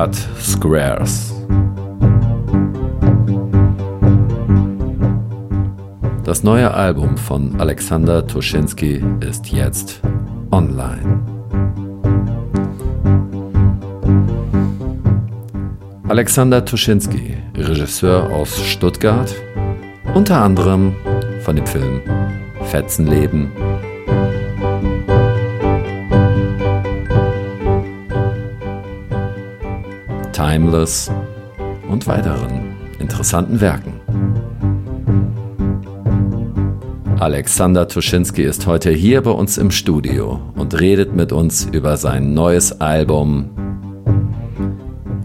Cut Squares. Das neue Album von Alexander Tuschinski ist jetzt online. Alexander Tuschinski, Regisseur aus Stuttgart, unter anderem von dem Film Fetzenleben Timeless und weiteren interessanten Werken. Alexander Tuschinski ist heute hier bei uns im Studio und redet mit uns über sein neues Album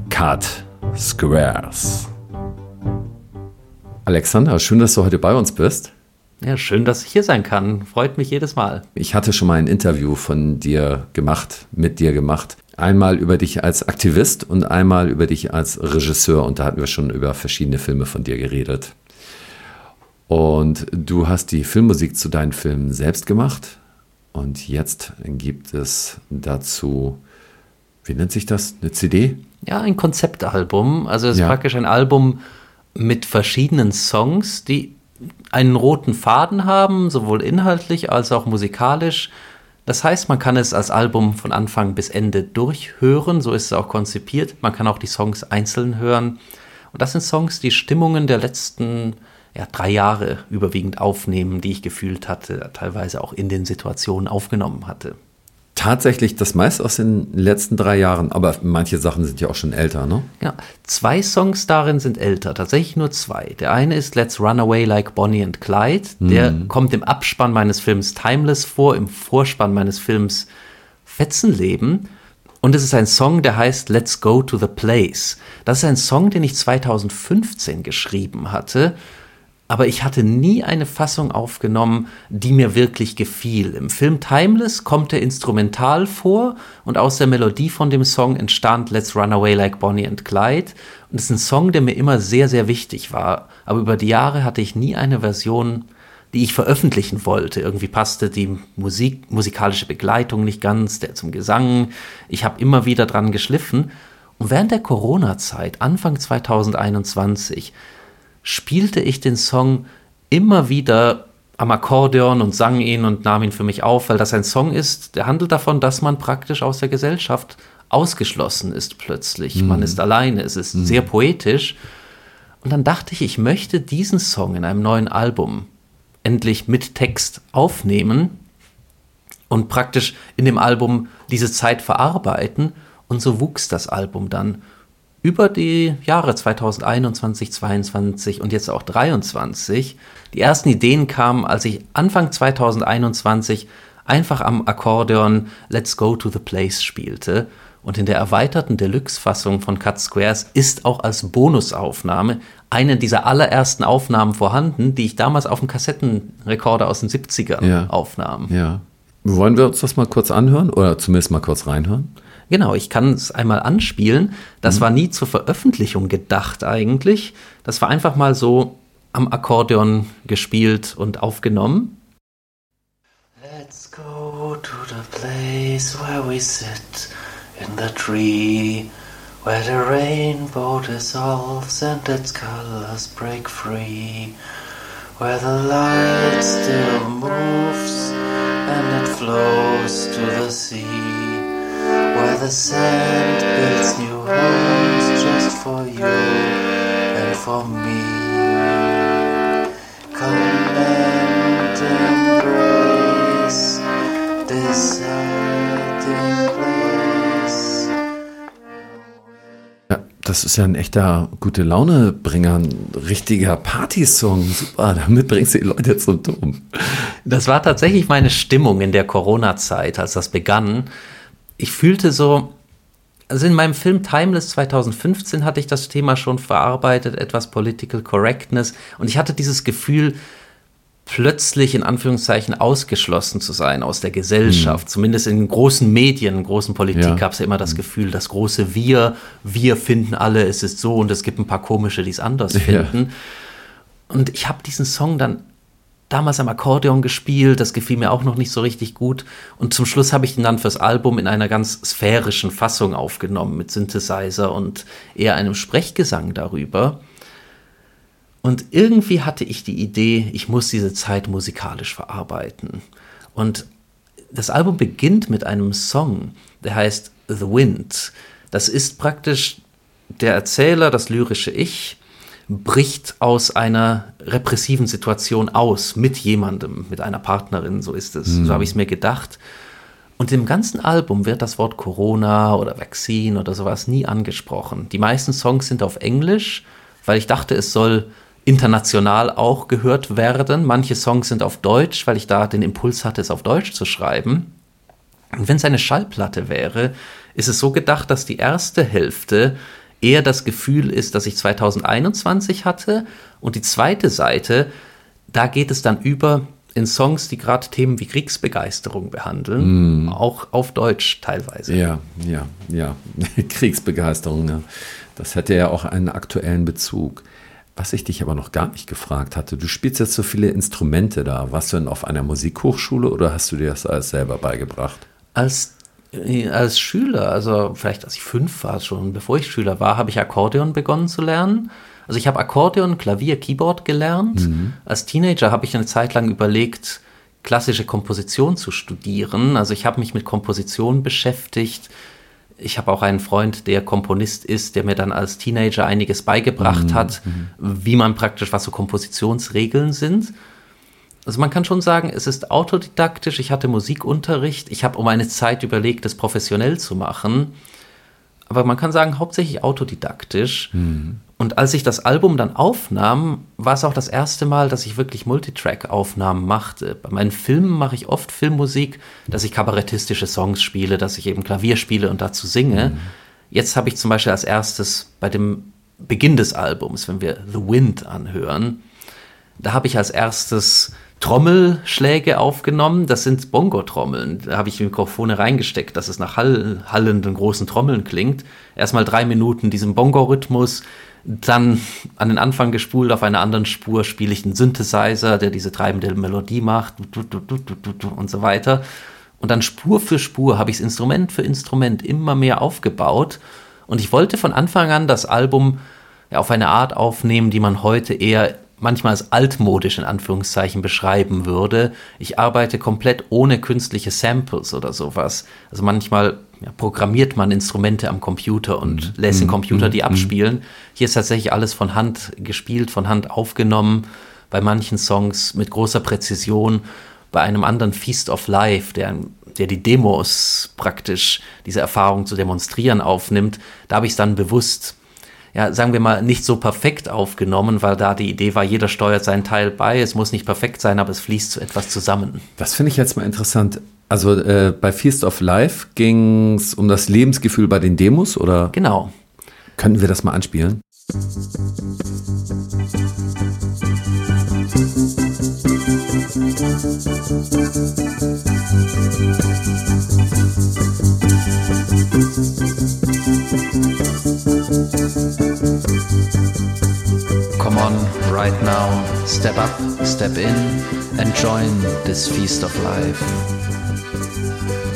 Cut Squares. Alexander, schön, dass du heute bei uns bist. Ja, schön, dass ich hier sein kann. Freut mich jedes Mal. Ich hatte schon mal ein Interview von dir gemacht, mit dir gemacht. Einmal über dich als Aktivist und einmal über dich als Regisseur. Und da hatten wir schon über verschiedene Filme von dir geredet. Und du hast die Filmmusik zu deinen Filmen selbst gemacht. Und jetzt gibt es dazu, wie nennt sich das, eine CD? Ja, ein Konzeptalbum. Also es ist ja. praktisch ein Album mit verschiedenen Songs, die einen roten Faden haben, sowohl inhaltlich als auch musikalisch. Das heißt, man kann es als Album von Anfang bis Ende durchhören, so ist es auch konzipiert. Man kann auch die Songs einzeln hören. Und das sind Songs, die Stimmungen der letzten ja, drei Jahre überwiegend aufnehmen, die ich gefühlt hatte, teilweise auch in den Situationen aufgenommen hatte tatsächlich das meiste aus den letzten drei Jahren, aber manche Sachen sind ja auch schon älter, ne? Ja, zwei Songs darin sind älter, tatsächlich nur zwei. Der eine ist Let's Run Away Like Bonnie and Clyde, der mhm. kommt im Abspann meines Films Timeless vor, im Vorspann meines Films Fetzenleben. Und es ist ein Song, der heißt Let's Go to the Place. Das ist ein Song, den ich 2015 geschrieben hatte aber ich hatte nie eine Fassung aufgenommen, die mir wirklich gefiel. Im Film Timeless kommt er instrumental vor und aus der Melodie von dem Song entstand Let's Run Away Like Bonnie and Clyde. Und es ist ein Song, der mir immer sehr, sehr wichtig war. Aber über die Jahre hatte ich nie eine Version, die ich veröffentlichen wollte. Irgendwie passte die Musik, musikalische Begleitung nicht ganz, der zum Gesang. Ich habe immer wieder dran geschliffen. Und während der Corona-Zeit, Anfang 2021, spielte ich den Song immer wieder am Akkordeon und sang ihn und nahm ihn für mich auf, weil das ein Song ist, der handelt davon, dass man praktisch aus der Gesellschaft ausgeschlossen ist plötzlich. Mhm. Man ist alleine, es ist mhm. sehr poetisch. Und dann dachte ich, ich möchte diesen Song in einem neuen Album endlich mit Text aufnehmen und praktisch in dem Album diese Zeit verarbeiten. Und so wuchs das Album dann über die Jahre 2021, 2022 und jetzt auch 2023. Die ersten Ideen kamen, als ich Anfang 2021 einfach am Akkordeon Let's Go to the Place spielte. Und in der erweiterten Deluxe-Fassung von Cut Squares ist auch als Bonusaufnahme eine dieser allerersten Aufnahmen vorhanden, die ich damals auf dem Kassettenrekorder aus den 70ern ja. aufnahm. Ja. Wollen wir uns das mal kurz anhören oder zumindest mal kurz reinhören? Genau, ich kann es einmal anspielen. Das mhm. war nie zur Veröffentlichung gedacht eigentlich. Das war einfach mal so am Akkordeon gespielt und aufgenommen. Let's go to the place where we sit in the tree, where the rainbow dissolves and its colors break free, where the light still moves and it flows to the sea where the sand builds new homes just for you and for me. Come and embrace this hiding place. Ja, das ist ja ein echter gute Launebringer, ein richtiger Partysong. Super, damit bringst du die Leute zum Dom. Das war tatsächlich meine Stimmung in der Corona-Zeit, als das begann ich fühlte so, also in meinem Film Timeless 2015 hatte ich das Thema schon verarbeitet, etwas Political Correctness. Und ich hatte dieses Gefühl, plötzlich in Anführungszeichen ausgeschlossen zu sein aus der Gesellschaft. Mhm. Zumindest in großen Medien, in großen Politik ja. gab es ja immer das hm. Gefühl, das große Wir, wir finden alle, es ist so und es gibt ein paar komische, die es anders finden. Und ich habe diesen Song dann damals am Akkordeon gespielt, das gefiel mir auch noch nicht so richtig gut. Und zum Schluss habe ich ihn dann fürs Album in einer ganz sphärischen Fassung aufgenommen, mit Synthesizer und eher einem Sprechgesang darüber. Und irgendwie hatte ich die Idee, ich muss diese Zeit musikalisch verarbeiten. Und das Album beginnt mit einem Song, der heißt The Wind. Das ist praktisch der Erzähler, das lyrische Ich, bricht aus einer repressiven Situation aus mit jemandem, mit einer Partnerin, so ist es. Mhm. So habe ich es mir gedacht. Und im ganzen Album wird das Wort Corona oder Vaccine oder sowas nie angesprochen. Die meisten Songs sind auf Englisch, weil ich dachte, es soll international auch gehört werden. Manche Songs sind auf Deutsch, weil ich da den Impuls hatte, es auf Deutsch zu schreiben. Und wenn es eine Schallplatte wäre, ist es so gedacht, dass die erste Hälfte eher das Gefühl ist, dass ich 2021 hatte. Und die zweite Seite, da geht es dann über in Songs, die gerade Themen wie Kriegsbegeisterung behandeln, mm. auch auf Deutsch teilweise. Ja, ja, ja. Kriegsbegeisterung, ja. das hätte ja auch einen aktuellen Bezug. Was ich dich aber noch gar nicht gefragt hatte, du spielst jetzt so viele Instrumente da. Warst du denn auf einer Musikhochschule oder hast du dir das alles selber beigebracht? Als als Schüler, also vielleicht als ich fünf war schon, bevor ich Schüler war, habe ich Akkordeon begonnen zu lernen. Also ich habe Akkordeon, Klavier, Keyboard gelernt. Mhm. Als Teenager habe ich eine Zeit lang überlegt, klassische Komposition zu studieren. Also ich habe mich mit Komposition beschäftigt. Ich habe auch einen Freund, der Komponist ist, der mir dann als Teenager einiges beigebracht mhm. hat, mhm. wie man praktisch, was so Kompositionsregeln sind. Also man kann schon sagen, es ist autodidaktisch. Ich hatte Musikunterricht. Ich habe um eine Zeit überlegt, das professionell zu machen. Aber man kann sagen, hauptsächlich autodidaktisch. Mhm. Und als ich das Album dann aufnahm, war es auch das erste Mal, dass ich wirklich Multitrack-Aufnahmen machte. Bei meinen Filmen mache ich oft Filmmusik, dass ich kabarettistische Songs spiele, dass ich eben Klavier spiele und dazu singe. Mhm. Jetzt habe ich zum Beispiel als erstes bei dem Beginn des Albums, wenn wir The Wind anhören, da habe ich als erstes Trommelschläge aufgenommen. Das sind Bongo-Trommeln. Da habe ich Mikrofone reingesteckt, dass es nach Hall hallenden großen Trommeln klingt. Erstmal drei Minuten diesem Bongo-Rhythmus, dann an den Anfang gespult, auf einer anderen Spur spiele ich einen Synthesizer, der diese treibende Melodie macht und so weiter. Und dann Spur für Spur habe ich es Instrument für Instrument immer mehr aufgebaut. Und ich wollte von Anfang an das Album auf eine Art aufnehmen, die man heute eher manchmal als altmodisch in Anführungszeichen beschreiben würde. Ich arbeite komplett ohne künstliche Samples oder sowas. Also manchmal ja, programmiert man Instrumente am Computer und mhm. lässt den mhm. Computer die mhm. abspielen. Hier ist tatsächlich alles von Hand gespielt, von Hand aufgenommen. Bei manchen Songs mit großer Präzision. Bei einem anderen Feast of Life, der, der die Demos praktisch, diese Erfahrung zu demonstrieren aufnimmt, da habe ich es dann bewusst ja, sagen wir mal, nicht so perfekt aufgenommen, weil da die Idee war, jeder steuert seinen Teil bei. Es muss nicht perfekt sein, aber es fließt zu etwas zusammen. Das finde ich jetzt mal interessant. Also äh, bei Feast of Life ging es um das Lebensgefühl bei den Demos, oder? Genau. Könnten wir das mal anspielen? Right now. Step up, step in, and join this feast of life.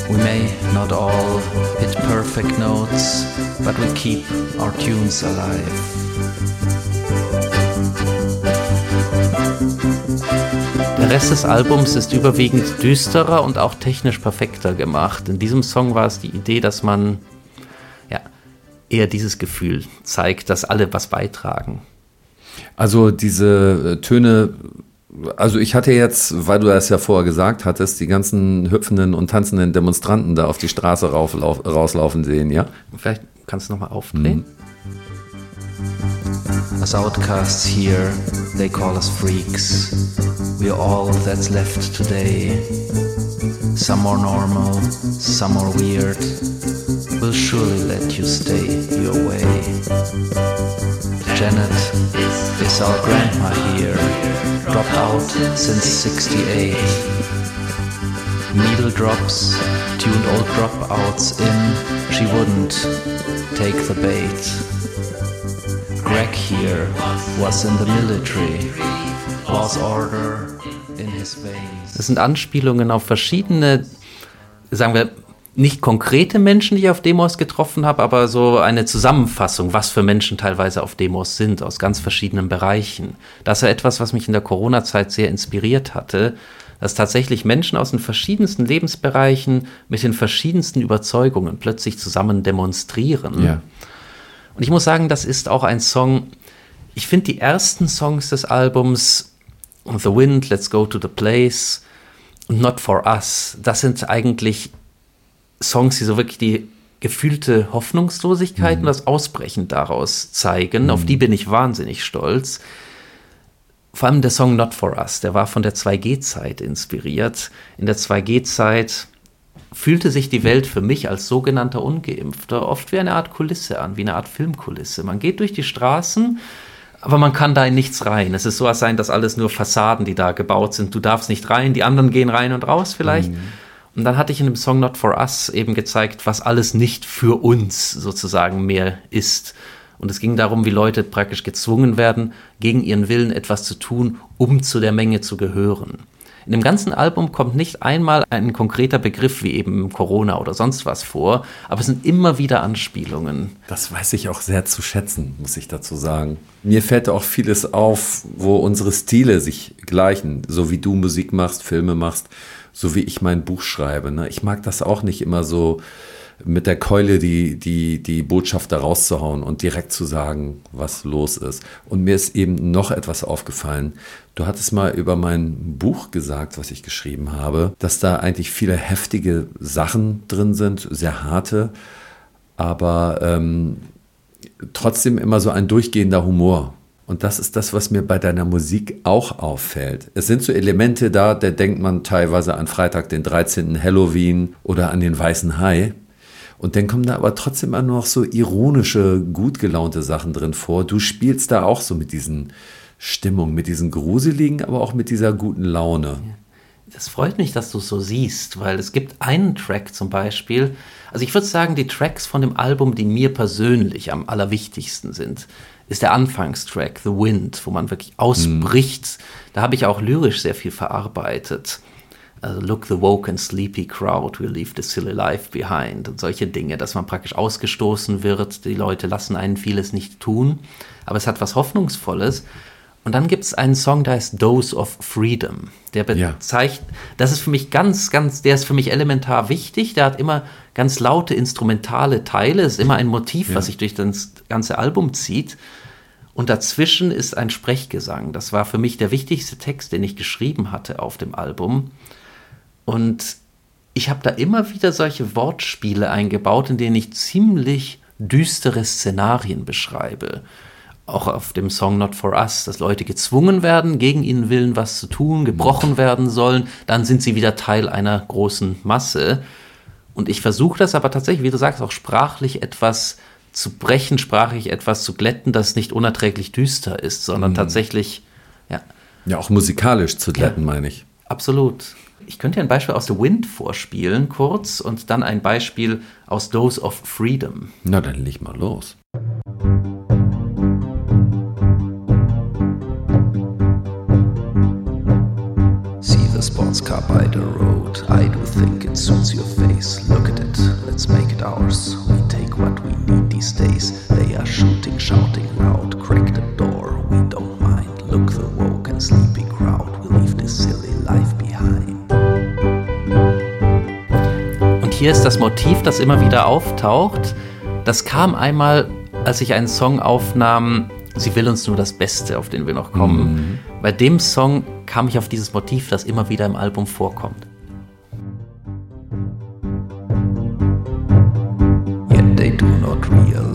We may not all hit perfect notes, but we keep our tunes alive. Der Rest des Albums ist überwiegend düsterer und auch technisch perfekter gemacht. In diesem Song war es die Idee, dass man ja, eher dieses Gefühl zeigt, dass alle was beitragen. Also diese äh, Töne, also ich hatte jetzt, weil du das ja vorher gesagt hattest, die ganzen hüpfenden und tanzenden Demonstranten da auf die Straße rauflauf, rauslaufen sehen, ja? Vielleicht kannst du nochmal aufdrehen. Mhm. As outcasts here, they call us freaks. We're all that's left today. Some more normal, some more weird. We'll surely let you stay your way. Janet is our grandma here, dropped out since 68. Needle drops, tuned old dropouts in, she wouldn't take the bait. Greg here was in the military, lost order Das sind Anspielungen auf verschiedene, sagen wir, nicht konkrete Menschen, die ich auf Demos getroffen habe, aber so eine Zusammenfassung, was für Menschen teilweise auf Demos sind, aus ganz verschiedenen Bereichen. Das ist ja etwas, was mich in der Corona-Zeit sehr inspiriert hatte, dass tatsächlich Menschen aus den verschiedensten Lebensbereichen mit den verschiedensten Überzeugungen plötzlich zusammen demonstrieren. Ja. Und ich muss sagen, das ist auch ein Song, ich finde die ersten Songs des Albums, The Wind, Let's Go to the Place und Not for Us, das sind eigentlich Songs, die so wirklich die gefühlte Hoffnungslosigkeit mhm. und das Ausbrechen daraus zeigen. Mhm. Auf die bin ich wahnsinnig stolz. Vor allem der Song Not For Us, der war von der 2G-Zeit inspiriert. In der 2G-Zeit fühlte sich die Welt für mich als sogenannter Ungeimpfter oft wie eine Art Kulisse an, wie eine Art Filmkulisse. Man geht durch die Straßen, aber man kann da in nichts rein. Es ist so, als seien das alles nur Fassaden, die da gebaut sind. Du darfst nicht rein, die anderen gehen rein und raus vielleicht. Mhm. Und dann hatte ich in dem Song Not For Us eben gezeigt, was alles nicht für uns sozusagen mehr ist. Und es ging darum, wie Leute praktisch gezwungen werden, gegen ihren Willen etwas zu tun, um zu der Menge zu gehören. In dem ganzen Album kommt nicht einmal ein konkreter Begriff wie eben Corona oder sonst was vor, aber es sind immer wieder Anspielungen. Das weiß ich auch sehr zu schätzen, muss ich dazu sagen. Mir fällt auch vieles auf, wo unsere Stile sich gleichen, so wie du Musik machst, Filme machst so wie ich mein Buch schreibe. Ne? Ich mag das auch nicht immer so mit der Keule die, die, die Botschaft da rauszuhauen und direkt zu sagen, was los ist. Und mir ist eben noch etwas aufgefallen. Du hattest mal über mein Buch gesagt, was ich geschrieben habe, dass da eigentlich viele heftige Sachen drin sind, sehr harte, aber ähm, trotzdem immer so ein durchgehender Humor. Und das ist das, was mir bei deiner Musik auch auffällt. Es sind so Elemente da, da denkt man teilweise an Freitag, den 13. Halloween oder an den Weißen Hai. Und dann kommen da aber trotzdem immer noch so ironische, gut gelaunte Sachen drin vor. Du spielst da auch so mit diesen Stimmungen, mit diesen gruseligen, aber auch mit dieser guten Laune. Das freut mich, dass du es so siehst, weil es gibt einen Track zum Beispiel. Also ich würde sagen, die Tracks von dem Album, die mir persönlich am allerwichtigsten sind, ist der Anfangstrack, The Wind, wo man wirklich ausbricht. Mhm. Da habe ich auch lyrisch sehr viel verarbeitet. Also look the woke and sleepy crowd will leave the silly life behind und solche Dinge, dass man praktisch ausgestoßen wird. Die Leute lassen einen vieles nicht tun, aber es hat was Hoffnungsvolles. Und dann gibt es einen Song, der heißt Dose of Freedom. Der bezeichnet, ja. das ist für mich ganz, ganz, der ist für mich elementar wichtig. Der hat immer ganz laute instrumentale Teile, ist immer ein Motiv, ja. was sich durch das ganze Album zieht. Und dazwischen ist ein Sprechgesang. Das war für mich der wichtigste Text, den ich geschrieben hatte auf dem Album. Und ich habe da immer wieder solche Wortspiele eingebaut, in denen ich ziemlich düstere Szenarien beschreibe. Auch auf dem Song Not for Us, dass Leute gezwungen werden, gegen ihren Willen was zu tun, gebrochen werden sollen, dann sind sie wieder Teil einer großen Masse. Und ich versuche das aber tatsächlich, wie du sagst, auch sprachlich etwas zu brechen, sprachlich etwas zu glätten, das nicht unerträglich düster ist, sondern mhm. tatsächlich, ja. Ja, auch musikalisch zu glätten, ja, meine ich. Absolut. Ich könnte dir ein Beispiel aus The Wind vorspielen, kurz, und dann ein Beispiel aus Dose of Freedom. Na, dann leg mal los. See car by the road. I do think it suits your face. Look at it, let's make it ours. We take what we need these days. They are shooting, shouting loud. Crack the door, we don't mind. Look the woke and sleepy crowd. We leave this silly life behind. Und hier ist das Motiv, das immer wieder auftaucht. Das kam einmal, als ich einen Song aufnahm. Sie will uns nur das Beste, auf den wir noch kommen. Mhm. Bei dem Song kam ich auf dieses Motiv, das immer wieder im Album vorkommt.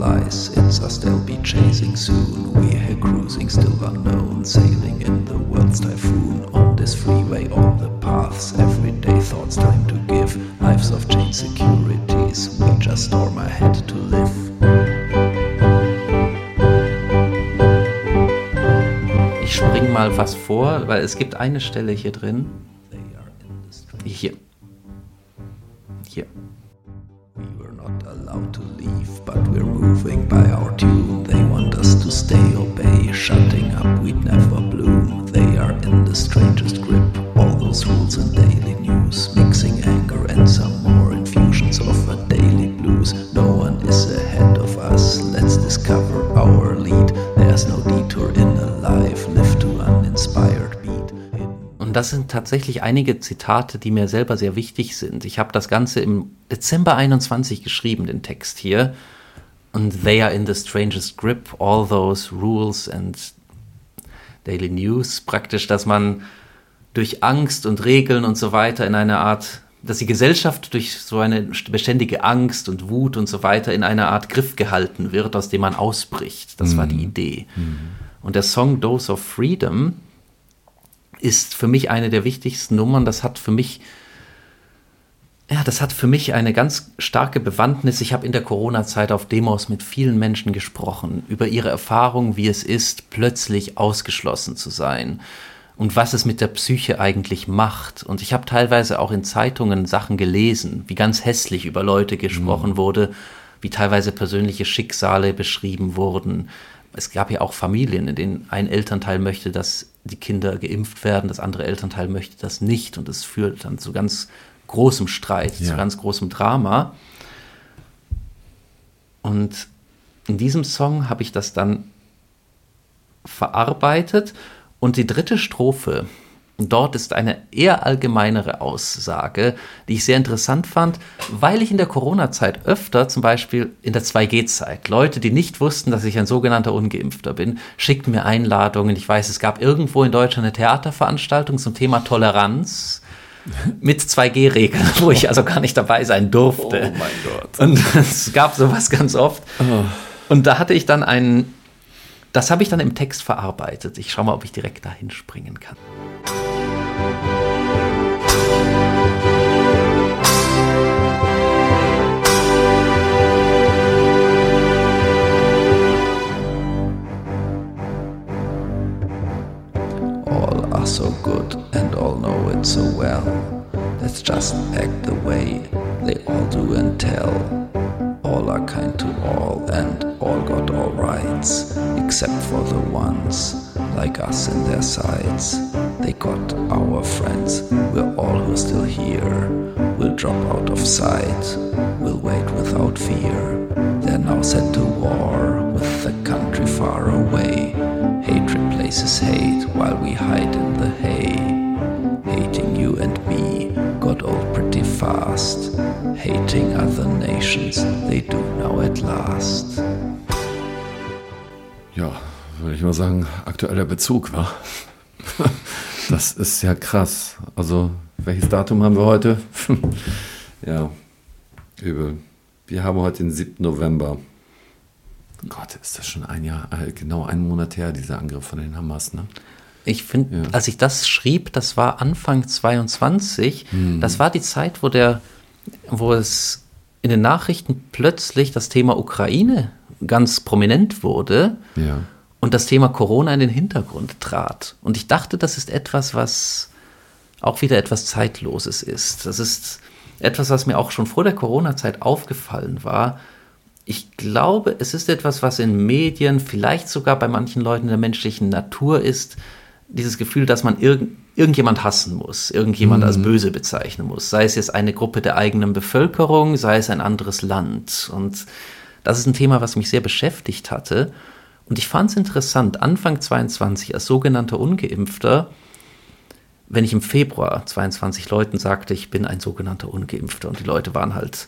realize it's us they'll be chasing soon. Vor, weil es gibt eine Stelle hier drin. Tatsächlich einige Zitate, die mir selber sehr wichtig sind. Ich habe das Ganze im Dezember 21 geschrieben, den Text hier. Und they are in the strangest grip, all those rules and Daily News, praktisch, dass man durch Angst und Regeln und so weiter in eine Art, dass die Gesellschaft durch so eine beständige Angst und Wut und so weiter in eine Art Griff gehalten wird, aus dem man ausbricht. Das mhm. war die mhm. Idee. Mhm. Und der Song Dose of Freedom ist für mich eine der wichtigsten Nummern. Das hat für mich ja, das hat für mich eine ganz starke Bewandtnis. Ich habe in der Corona-Zeit auf Demos mit vielen Menschen gesprochen über ihre Erfahrung, wie es ist, plötzlich ausgeschlossen zu sein und was es mit der Psyche eigentlich macht. Und ich habe teilweise auch in Zeitungen Sachen gelesen, wie ganz hässlich über Leute gesprochen mhm. wurde, wie teilweise persönliche Schicksale beschrieben wurden. Es gab ja auch Familien, in denen ein Elternteil möchte, dass die Kinder geimpft werden, das andere Elternteil möchte das nicht. Und es führt dann zu ganz großem Streit, ja. zu ganz großem Drama. Und in diesem Song habe ich das dann verarbeitet. Und die dritte Strophe, dort ist eine eher allgemeinere Aussage, die ich sehr interessant fand, weil ich in der Corona-Zeit öfter, zum Beispiel in der 2G-Zeit, Leute, die nicht wussten, dass ich ein sogenannter Ungeimpfter bin, schickten mir Einladungen. Ich weiß, es gab irgendwo in Deutschland eine Theaterveranstaltung zum Thema Toleranz mit 2G-Regeln, wo ich also gar nicht dabei sein durfte. Oh mein Gott. Und es gab sowas ganz oft. Oh. Und da hatte ich dann einen, das habe ich dann im Text verarbeitet. Ich schaue mal, ob ich direkt dahin springen kann. are so good and all know it so well. Let's just act the way they all do and tell. All are kind to all and all got all rights, except for the ones like us in their sides. They got our friends, we're all who are still here. We'll drop out of sight, we'll wait without fear. They're now sent to war with the country far away. Hatred places hate while we hide in the hay. Hating you and me got old pretty fast. Hating other nations, Ja, würde ich mal sagen, aktueller Bezug, war. Das ist ja krass. Also, welches Datum haben wir heute? ja, übel. Wir haben heute den 7. November. Gott, ist das schon ein Jahr, äh, genau einen Monat her, dieser Angriff von den Hamas, ne? Ich finde, ja. als ich das schrieb, das war Anfang 22, mhm. das war die Zeit, wo der, wo es in den Nachrichten plötzlich das Thema Ukraine ganz prominent wurde ja. und das Thema Corona in den Hintergrund trat. Und ich dachte, das ist etwas, was auch wieder etwas Zeitloses ist. Das ist etwas, was mir auch schon vor der Corona-Zeit aufgefallen war, ich glaube, es ist etwas, was in Medien, vielleicht sogar bei manchen Leuten der menschlichen Natur ist, dieses Gefühl, dass man irg irgendjemand hassen muss, irgendjemand mhm. als böse bezeichnen muss, sei es jetzt eine Gruppe der eigenen Bevölkerung, sei es ein anderes Land. Und das ist ein Thema, was mich sehr beschäftigt hatte. Und ich fand es interessant, Anfang 22 als sogenannter Ungeimpfter, wenn ich im Februar 22 Leuten sagte, ich bin ein sogenannter Ungeimpfter und die Leute waren halt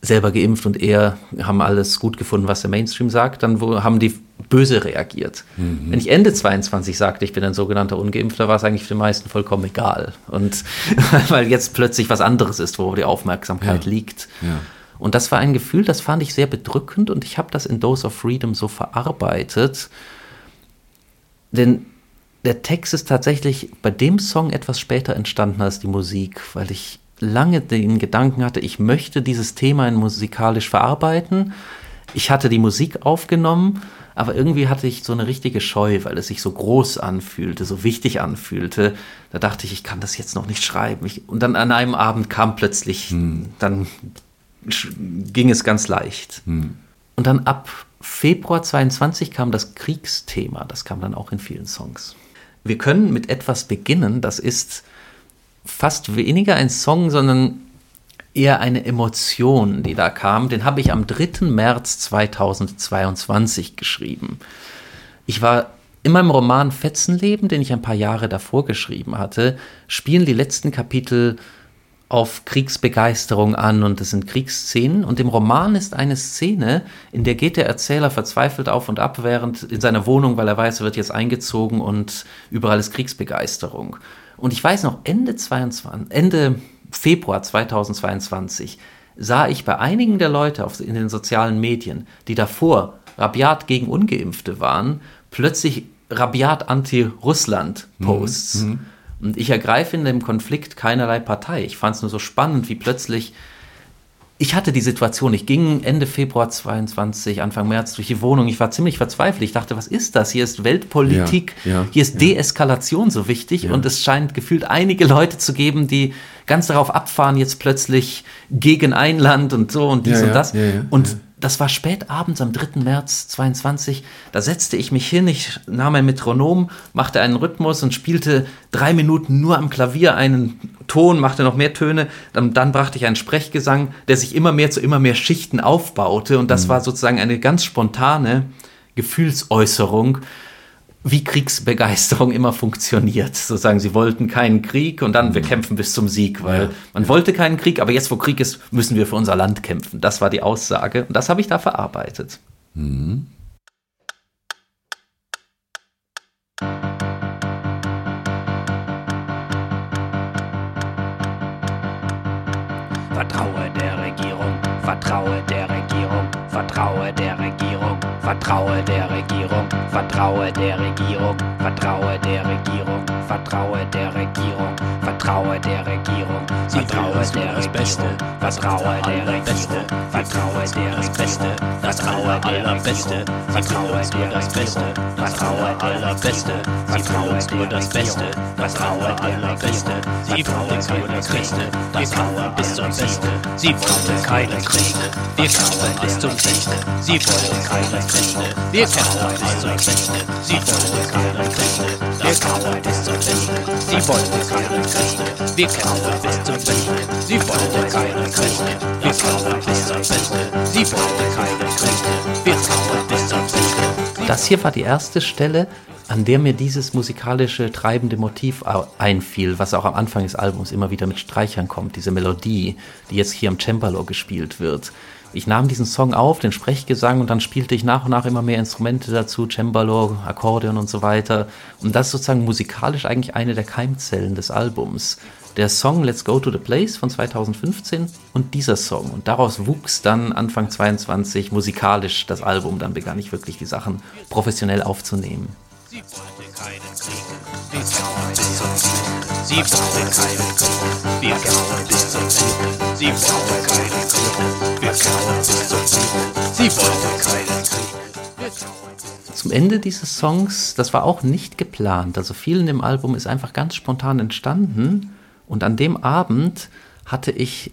selber geimpft und eher haben alles gut gefunden, was der Mainstream sagt, dann haben die böse reagiert. Mhm. Wenn ich Ende 22 sagte, ich bin ein sogenannter Ungeimpfter, war es eigentlich für die meisten vollkommen egal. Und weil jetzt plötzlich was anderes ist, wo die Aufmerksamkeit ja. liegt. Ja. Und das war ein Gefühl, das fand ich sehr bedrückend und ich habe das in Dose of Freedom so verarbeitet. Denn der Text ist tatsächlich bei dem Song etwas später entstanden als die Musik, weil ich lange den Gedanken hatte, ich möchte dieses Thema musikalisch verarbeiten. Ich hatte die Musik aufgenommen, aber irgendwie hatte ich so eine richtige Scheu, weil es sich so groß anfühlte, so wichtig anfühlte. Da dachte ich, ich kann das jetzt noch nicht schreiben. Ich, und dann an einem Abend kam plötzlich, hm. dann ging es ganz leicht. Hm. Und dann ab Februar 22 kam das Kriegsthema, das kam dann auch in vielen Songs. Wir können mit etwas beginnen, das ist fast weniger ein Song, sondern eher eine Emotion, die da kam. Den habe ich am 3. März 2022 geschrieben. Ich war in meinem Roman Fetzenleben, den ich ein paar Jahre davor geschrieben hatte, spielen die letzten Kapitel auf Kriegsbegeisterung an und es sind Kriegsszenen. Und im Roman ist eine Szene, in der geht der Erzähler verzweifelt auf und ab während in seiner Wohnung, weil er weiß, er wird jetzt eingezogen und überall ist Kriegsbegeisterung. Und ich weiß noch, Ende, 22, Ende Februar 2022 sah ich bei einigen der Leute auf, in den sozialen Medien, die davor rabiat gegen Ungeimpfte waren, plötzlich rabiat anti-Russland-Posts. Mhm. Und ich ergreife in dem Konflikt keinerlei Partei. Ich fand es nur so spannend, wie plötzlich ich hatte die Situation, ich ging Ende Februar 22, Anfang März durch die Wohnung, ich war ziemlich verzweifelt. Ich dachte, was ist das? Hier ist Weltpolitik, ja, ja, hier ist ja. Deeskalation so wichtig und es scheint gefühlt einige Leute zu geben, die ganz darauf abfahren, jetzt plötzlich gegen ein Land und so und dies und das. Und das war spät abends am 3. März 22. Da setzte ich mich hin, ich nahm ein Metronom, machte einen Rhythmus und spielte drei Minuten nur am Klavier einen Ton, machte noch mehr Töne. Dann, dann brachte ich einen Sprechgesang, der sich immer mehr zu immer mehr Schichten aufbaute. Und das mhm. war sozusagen eine ganz spontane Gefühlsäußerung wie Kriegsbegeisterung immer funktioniert. Sozusagen, sie wollten keinen Krieg und dann, wir mhm. kämpfen bis zum Sieg, weil man wollte keinen Krieg, aber jetzt, wo Krieg ist, müssen wir für unser Land kämpfen. Das war die Aussage und das habe ich da verarbeitet. Mhm. Vertraue der Regierung, vertraue der Regierung, vertraue der Regierung, vertraue der Regierung, vertraue der Regierung, vertraue der Regierung, vertraue der Regierung, vertraue der Regierung, vertraue der Beste, vertraue der Beste, vertraue der Beste, vertraue der Beste, vertraue nur das Beste, vertraue der Beste, sie wollen keine Christe, das Kauer bis zum Beste, sie wollen keine Christe, wir kauern bis zum sie wollen keine Christe, wir bis zum Beste, sie wollen keine Christe, wir kauern bis zum Beste, sie wollen keine Christe, wir bis zum Beste, sie wollen keine Christe, wir kauern bis zum Beste, sie wollen keine Christe, wir bis zum Beste. Das hier war die erste Stelle, an der mir dieses musikalische treibende Motiv einfiel, was auch am Anfang des Albums immer wieder mit Streichern kommt, diese Melodie, die jetzt hier am Cembalo gespielt wird. Ich nahm diesen Song auf, den Sprechgesang, und dann spielte ich nach und nach immer mehr Instrumente dazu, Cembalo, Akkordeon und so weiter. Und das ist sozusagen musikalisch eigentlich eine der Keimzellen des Albums. Der Song Let's Go to the Place von 2015 und dieser Song. Und daraus wuchs dann Anfang 22 musikalisch das Album. Dann begann ich wirklich die Sachen professionell aufzunehmen. Sie wollte keinen Krieg, wir kauern bis zum Krieg. Sie wollte keinen Krieg, wir kauern bis zum Krieg. Sie wollte keinen Krieg, Sie wollte keinen Krieg. Zum Ende dieses Songs, das war auch nicht geplant. Also viel in dem Album ist einfach ganz spontan entstanden. Und an dem Abend hatte ich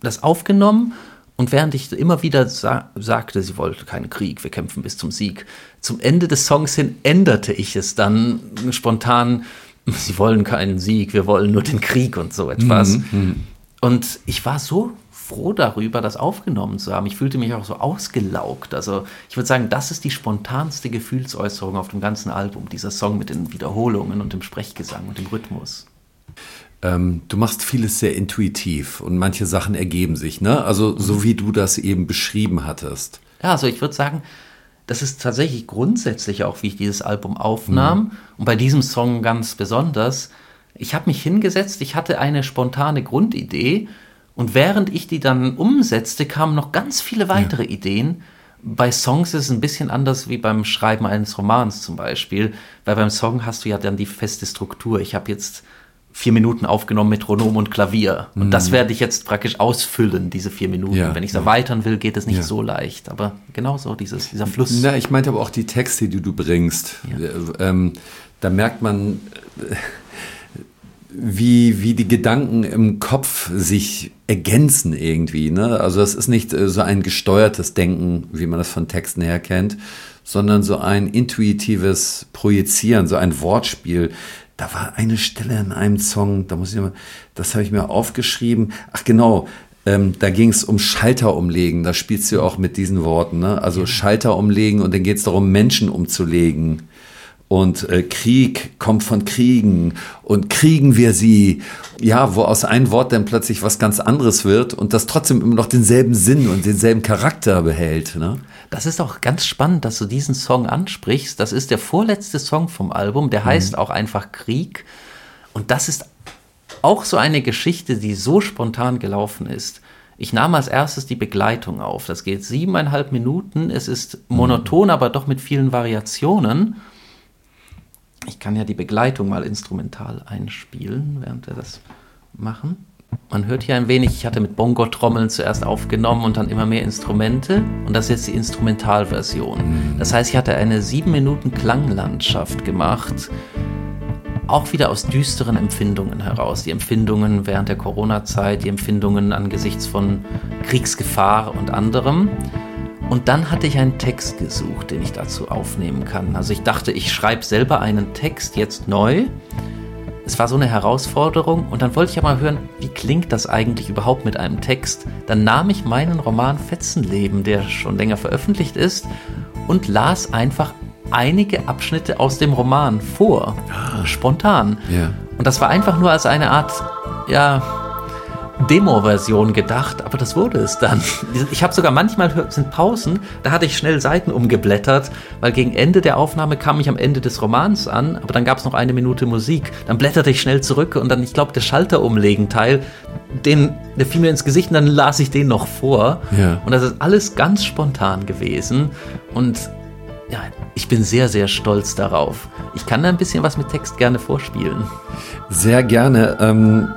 das aufgenommen und während ich immer wieder sa sagte, sie wollte keinen Krieg, wir kämpfen bis zum Sieg, zum Ende des Songs hin änderte ich es dann spontan, sie wollen keinen Sieg, wir wollen nur den Krieg und so etwas. Mhm, mhm. Und ich war so froh darüber, das aufgenommen zu haben. Ich fühlte mich auch so ausgelaugt. Also ich würde sagen, das ist die spontanste Gefühlsäußerung auf dem ganzen Album, dieser Song mit den Wiederholungen und dem Sprechgesang und dem Rhythmus ähm, du machst vieles sehr intuitiv und manche Sachen ergeben sich, ne? Also so mhm. wie du das eben beschrieben hattest. Ja, also ich würde sagen, das ist tatsächlich grundsätzlich auch, wie ich dieses Album aufnahm mhm. und bei diesem Song ganz besonders. Ich habe mich hingesetzt, ich hatte eine spontane Grundidee und während ich die dann umsetzte, kamen noch ganz viele weitere ja. Ideen. Bei Songs ist es ein bisschen anders wie beim Schreiben eines Romans zum Beispiel, weil beim Song hast du ja dann die feste Struktur. Ich habe jetzt vier Minuten aufgenommen, Metronom und Klavier. Und mm. das werde ich jetzt praktisch ausfüllen, diese vier Minuten. Ja, Wenn ich es ja. erweitern will, geht es nicht ja. so leicht. Aber genauso dieses, dieser Fluss. Na, ich meinte aber auch die Texte, die du bringst. Äh, ähm, da merkt man, äh, wie, wie die Gedanken im Kopf sich ergänzen irgendwie. Ne? Also es ist nicht äh, so ein gesteuertes Denken, wie man das von Texten her kennt, sondern so ein intuitives Projizieren, so ein Wortspiel da war eine Stelle in einem Song, da muss ich mal, das habe ich mir aufgeschrieben. Ach genau, ähm, da ging es um Schalter umlegen. Da spielst du auch mit diesen Worten. Ne? Also Schalter umlegen und dann geht es darum, Menschen umzulegen. Und äh, Krieg kommt von Kriegen und kriegen wir sie. Ja, wo aus einem Wort dann plötzlich was ganz anderes wird und das trotzdem immer noch denselben Sinn und denselben Charakter behält. Ne? Das ist auch ganz spannend, dass du diesen Song ansprichst. Das ist der vorletzte Song vom Album, der heißt mhm. auch einfach Krieg. Und das ist auch so eine Geschichte, die so spontan gelaufen ist. Ich nahm als erstes die Begleitung auf. Das geht siebeneinhalb Minuten. Es ist monoton, aber doch mit vielen Variationen. Ich kann ja die Begleitung mal instrumental einspielen, während wir das machen. Man hört hier ein wenig, ich hatte mit Bongo-Trommeln zuerst aufgenommen und dann immer mehr Instrumente. Und das ist jetzt die Instrumentalversion. Das heißt, ich hatte eine sieben Minuten Klanglandschaft gemacht auch wieder aus düsteren Empfindungen heraus. Die Empfindungen während der Corona-Zeit, die Empfindungen angesichts von Kriegsgefahr und anderem. Und dann hatte ich einen Text gesucht, den ich dazu aufnehmen kann. Also ich dachte, ich schreibe selber einen Text jetzt neu. Es war so eine Herausforderung und dann wollte ich ja mal hören, wie klingt das eigentlich überhaupt mit einem Text. Dann nahm ich meinen Roman Fetzenleben, der schon länger veröffentlicht ist, und las einfach einige Abschnitte aus dem Roman vor. Ah. Spontan. Ja. Und das war einfach nur als eine Art, ja, Demo-Version gedacht, aber das wurde es dann. Ich habe sogar manchmal sind Pausen, da hatte ich schnell Seiten umgeblättert, weil gegen Ende der Aufnahme kam ich am Ende des Romans an, aber dann gab es noch eine Minute Musik. Dann blätterte ich schnell zurück und dann, ich glaube, der Schalter umlegen Teil, den, der fiel mir ins Gesicht und dann las ich den noch vor. Ja. Und das ist alles ganz spontan gewesen und ja, ich bin sehr, sehr stolz darauf. Ich kann da ein bisschen was mit Text gerne vorspielen. Sehr gerne. Ähm,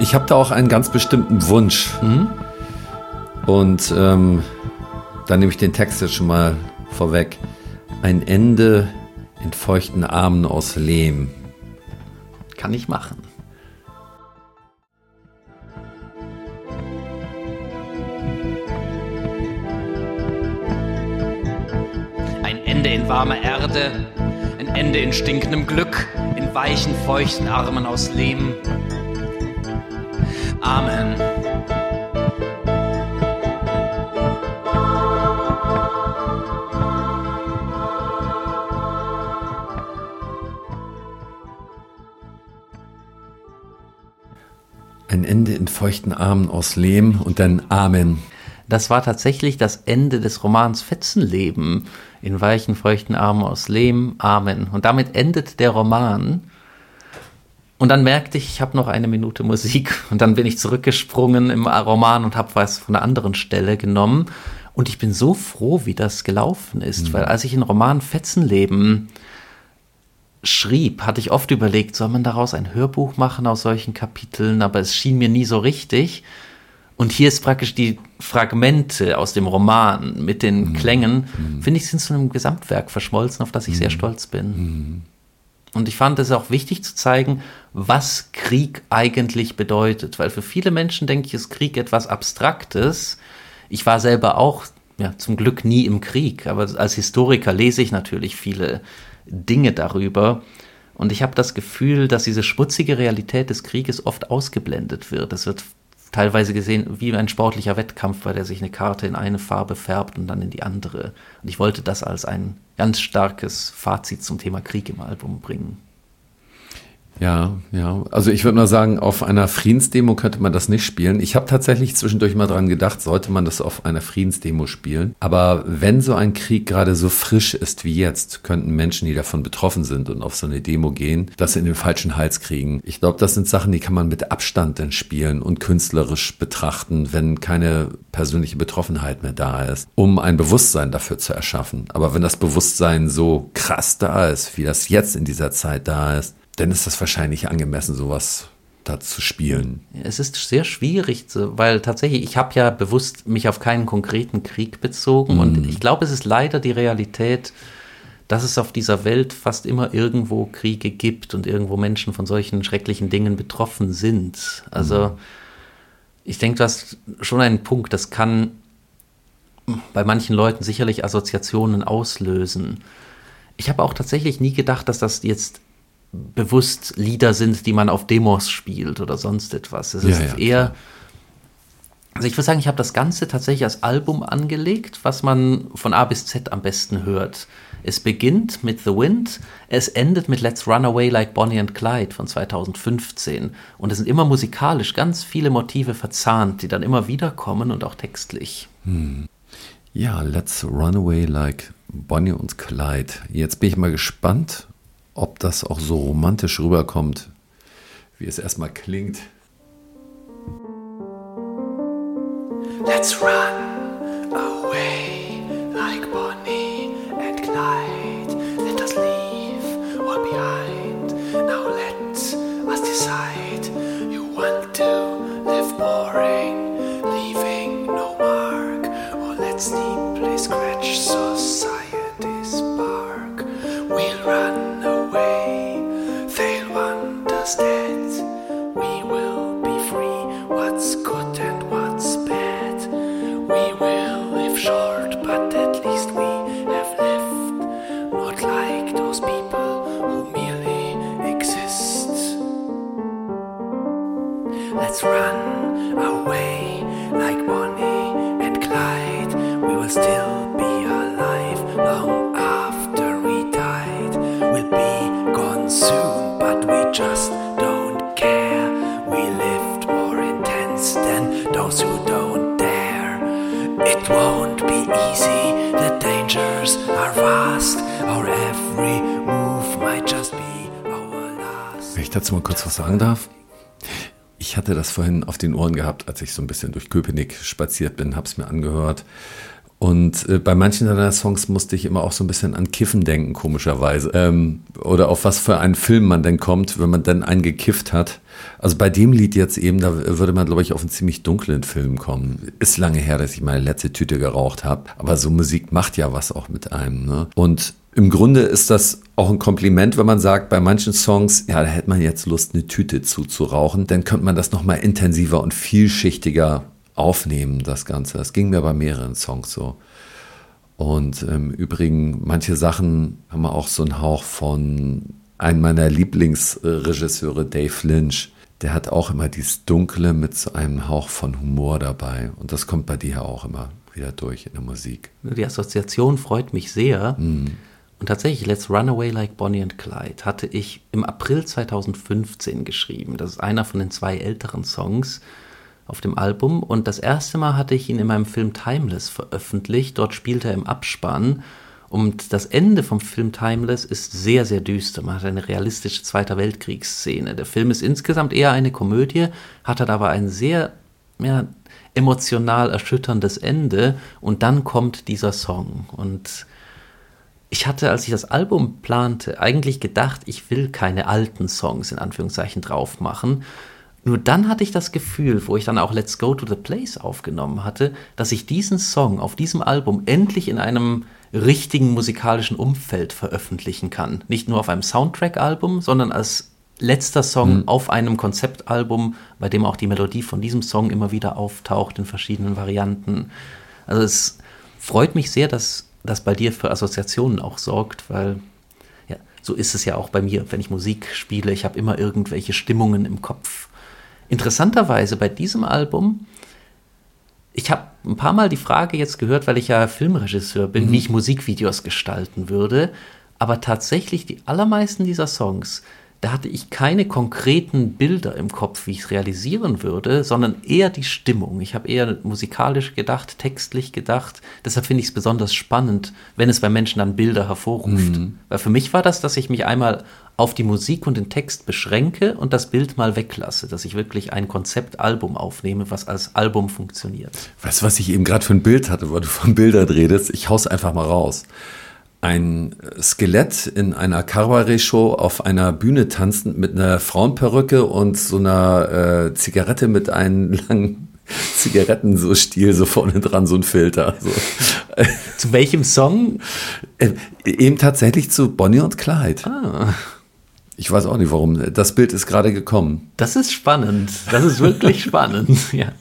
ich habe da auch einen ganz bestimmten Wunsch. Mhm. Und ähm, da nehme ich den Text jetzt schon mal vorweg. Ein Ende in feuchten Armen aus Lehm. Kann ich machen. Ende in warmer Erde, ein Ende in stinkendem Glück, in weichen, feuchten Armen aus Lehm. Amen. Ein Ende in feuchten Armen aus Lehm und dann Amen. Das war tatsächlich das Ende des Romans Fetzenleben in weichen, feuchten Armen aus Lehm. Amen. Und damit endet der Roman. Und dann merkte ich, ich habe noch eine Minute Musik. Und dann bin ich zurückgesprungen im Roman und habe was von einer anderen Stelle genommen. Und ich bin so froh, wie das gelaufen ist, mhm. weil als ich den Roman Fetzenleben schrieb, hatte ich oft überlegt, soll man daraus ein Hörbuch machen aus solchen Kapiteln, aber es schien mir nie so richtig. Und hier ist praktisch die Fragmente aus dem Roman mit den mhm. Klängen, mhm. finde ich, sind zu einem Gesamtwerk verschmolzen, auf das ich mhm. sehr stolz bin. Und ich fand es auch wichtig zu zeigen, was Krieg eigentlich bedeutet, weil für viele Menschen, denke ich, ist Krieg etwas Abstraktes. Ich war selber auch ja, zum Glück nie im Krieg, aber als Historiker lese ich natürlich viele Dinge darüber. Und ich habe das Gefühl, dass diese schmutzige Realität des Krieges oft ausgeblendet wird. Es wird teilweise gesehen wie ein sportlicher Wettkampf, bei der sich eine Karte in eine Farbe färbt und dann in die andere. Und ich wollte das als ein ganz starkes Fazit zum Thema Krieg im Album bringen. Ja, ja. Also ich würde mal sagen, auf einer Friedensdemo könnte man das nicht spielen. Ich habe tatsächlich zwischendurch mal dran gedacht, sollte man das auf einer Friedensdemo spielen. Aber wenn so ein Krieg gerade so frisch ist wie jetzt, könnten Menschen, die davon betroffen sind und auf so eine Demo gehen, das in den falschen Hals kriegen. Ich glaube, das sind Sachen, die kann man mit Abstand dann spielen und künstlerisch betrachten, wenn keine persönliche Betroffenheit mehr da ist, um ein Bewusstsein dafür zu erschaffen. Aber wenn das Bewusstsein so krass da ist, wie das jetzt in dieser Zeit da ist, dann ist das wahrscheinlich angemessen, sowas da zu spielen. Es ist sehr schwierig, weil tatsächlich, ich habe ja bewusst mich auf keinen konkreten Krieg bezogen mm. und ich glaube, es ist leider die Realität, dass es auf dieser Welt fast immer irgendwo Kriege gibt und irgendwo Menschen von solchen schrecklichen Dingen betroffen sind. Also mm. ich denke, du hast schon einen Punkt, das kann bei manchen Leuten sicherlich Assoziationen auslösen. Ich habe auch tatsächlich nie gedacht, dass das jetzt bewusst Lieder sind, die man auf Demos spielt oder sonst etwas. Es ist ja, eher, klar. also ich würde sagen, ich habe das Ganze tatsächlich als Album angelegt, was man von A bis Z am besten hört. Es beginnt mit The Wind, es endet mit Let's Run Away Like Bonnie and Clyde von 2015. Und es sind immer musikalisch ganz viele Motive verzahnt, die dann immer wieder kommen und auch textlich. Ja, Let's Run Away Like Bonnie und Clyde. Jetzt bin ich mal gespannt, ob das auch so romantisch rüberkommt, wie es erstmal klingt. Let's run dazu mal kurz was sagen darf. Ich hatte das vorhin auf den Ohren gehabt, als ich so ein bisschen durch Köpenick spaziert bin, habe es mir angehört. Und äh, bei manchen deiner Songs musste ich immer auch so ein bisschen an Kiffen denken, komischerweise. Ähm, oder auf was für einen Film man denn kommt, wenn man dann einen gekifft hat. Also bei dem Lied jetzt eben, da würde man, glaube ich, auf einen ziemlich dunklen Film kommen. Ist lange her, dass ich meine letzte Tüte geraucht habe. Aber so Musik macht ja was auch mit einem. Ne? Und im Grunde ist das auch ein Kompliment, wenn man sagt, bei manchen Songs, ja, da hätte man jetzt Lust, eine Tüte zuzurauchen. Dann könnte man das nochmal intensiver und vielschichtiger aufnehmen, das Ganze. Das ging mir bei mehreren Songs so. Und im Übrigen, manche Sachen haben auch so einen Hauch von einem meiner Lieblingsregisseure, Dave Lynch. Der hat auch immer dieses Dunkle mit so einem Hauch von Humor dabei. Und das kommt bei dir auch immer wieder durch in der Musik. Die Assoziation freut mich sehr. Und tatsächlich, Let's Run Away Like Bonnie and Clyde hatte ich im April 2015 geschrieben. Das ist einer von den zwei älteren Songs auf dem Album. Und das erste Mal hatte ich ihn in meinem Film Timeless veröffentlicht. Dort spielt er im Abspann. Und das Ende vom Film Timeless ist sehr, sehr düster. Man hat eine realistische Zweiter Weltkriegsszene. Der Film ist insgesamt eher eine Komödie, hat halt aber ein sehr ja, emotional erschütterndes Ende. Und dann kommt dieser Song. Und ich hatte, als ich das Album plante, eigentlich gedacht, ich will keine alten Songs in Anführungszeichen drauf machen. Nur dann hatte ich das Gefühl, wo ich dann auch Let's Go to the Place aufgenommen hatte, dass ich diesen Song auf diesem Album endlich in einem richtigen musikalischen Umfeld veröffentlichen kann. Nicht nur auf einem Soundtrack-Album, sondern als letzter Song auf einem Konzeptalbum, bei dem auch die Melodie von diesem Song immer wieder auftaucht in verschiedenen Varianten. Also es freut mich sehr, dass das bei dir für Assoziationen auch sorgt, weil ja, so ist es ja auch bei mir, wenn ich Musik spiele. Ich habe immer irgendwelche Stimmungen im Kopf. Interessanterweise bei diesem Album, ich habe ein paar Mal die Frage jetzt gehört, weil ich ja Filmregisseur bin, wie ich Musikvideos gestalten würde. Aber tatsächlich die allermeisten dieser Songs, da hatte ich keine konkreten Bilder im Kopf, wie ich es realisieren würde, sondern eher die Stimmung. Ich habe eher musikalisch gedacht, textlich gedacht. Deshalb finde ich es besonders spannend, wenn es bei Menschen dann Bilder hervorruft. Weil für mich war das, dass ich mich einmal auf die Musik und den Text beschränke und das Bild mal weglasse, dass ich wirklich ein Konzeptalbum aufnehme, was als Album funktioniert. Weißt du, was ich eben gerade für ein Bild hatte, weil du von Bildern redest? Ich hau's einfach mal raus. Ein Skelett in einer Cabaret-Show auf einer Bühne tanzend mit einer Frauenperücke und so einer äh, Zigarette mit einem langen Zigaretten so Stiel so vorne dran, so ein Filter. So. Zu welchem Song? Äh, eben tatsächlich zu Bonnie und Clyde. Ah, Ich weiß auch nicht warum. Das Bild ist gerade gekommen. das ist spannend. Das ist wirklich spannend. Ja.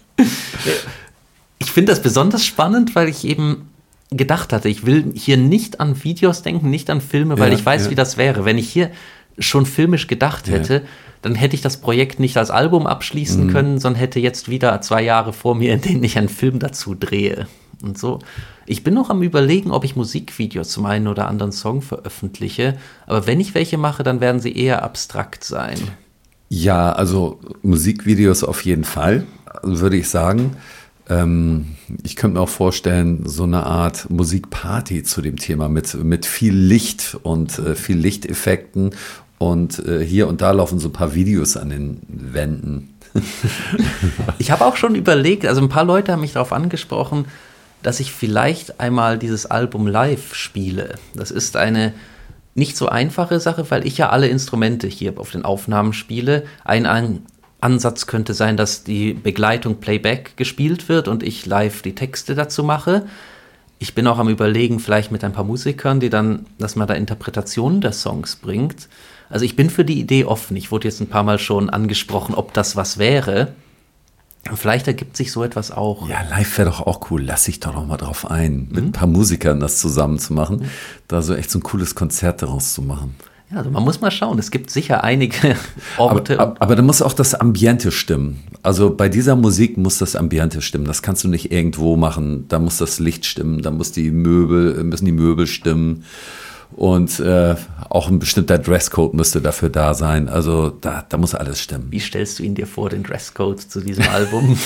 Ich finde das besonders spannend, weil ich eben gedacht hatte, ich will hier nicht an Videos denken, nicht an Filme, weil Ja, ich weiß, ja. wie das wäre. Wenn ich hier schon filmisch gedacht hätte, ja. dann hätte ich das Projekt nicht als Album abschließen mhm. können, sondern hätte jetzt wieder zwei Jahre vor mir, in denen ich einen Film dazu drehe. Und so. Ich bin noch am Überlegen, ob ich Musikvideos zum einen oder anderen Song veröffentliche. Aber wenn ich welche mache, dann werden sie eher abstrakt sein. Ja, also Musikvideos auf jeden Fall, würde ich sagen. Ähm, ich könnte mir auch vorstellen, so eine Art Musikparty zu dem Thema mit, mit viel Licht und äh, viel Lichteffekten. Und äh, hier und da laufen so ein paar Videos an den Wänden. ich habe auch schon überlegt, also ein paar Leute haben mich darauf angesprochen, dass ich vielleicht einmal dieses Album live spiele. Das ist eine nicht so einfache Sache, weil ich ja alle Instrumente hier auf den Aufnahmen spiele. Ein, ein Ansatz könnte sein, dass die Begleitung Playback gespielt wird und ich live die Texte dazu mache. Ich bin auch am Überlegen, vielleicht mit ein paar Musikern, die dann, dass man da Interpretationen der Songs bringt. Also ich bin für die Idee offen. Ich wurde jetzt ein paar Mal schon angesprochen, ob das was wäre. Vielleicht ergibt sich so etwas auch. Ja, live wäre doch auch cool. Lass dich doch noch mal drauf ein, mit mhm. ein paar Musikern das zusammen zu machen, mhm. da so echt so ein cooles Konzert daraus zu machen. Ja, also man muss mal schauen. Es gibt sicher einige Orte. Aber, aber, da muss auch das Ambiente stimmen. Also bei dieser Musik muss das Ambiente stimmen. Das kannst du nicht irgendwo machen. Da muss das Licht stimmen, da muss die Möbel, müssen die Möbel stimmen. Und äh, auch ein bestimmter Dresscode müsste dafür da sein. Also da, da muss alles stimmen. Wie stellst du ihn dir vor, den Dresscode zu diesem Album?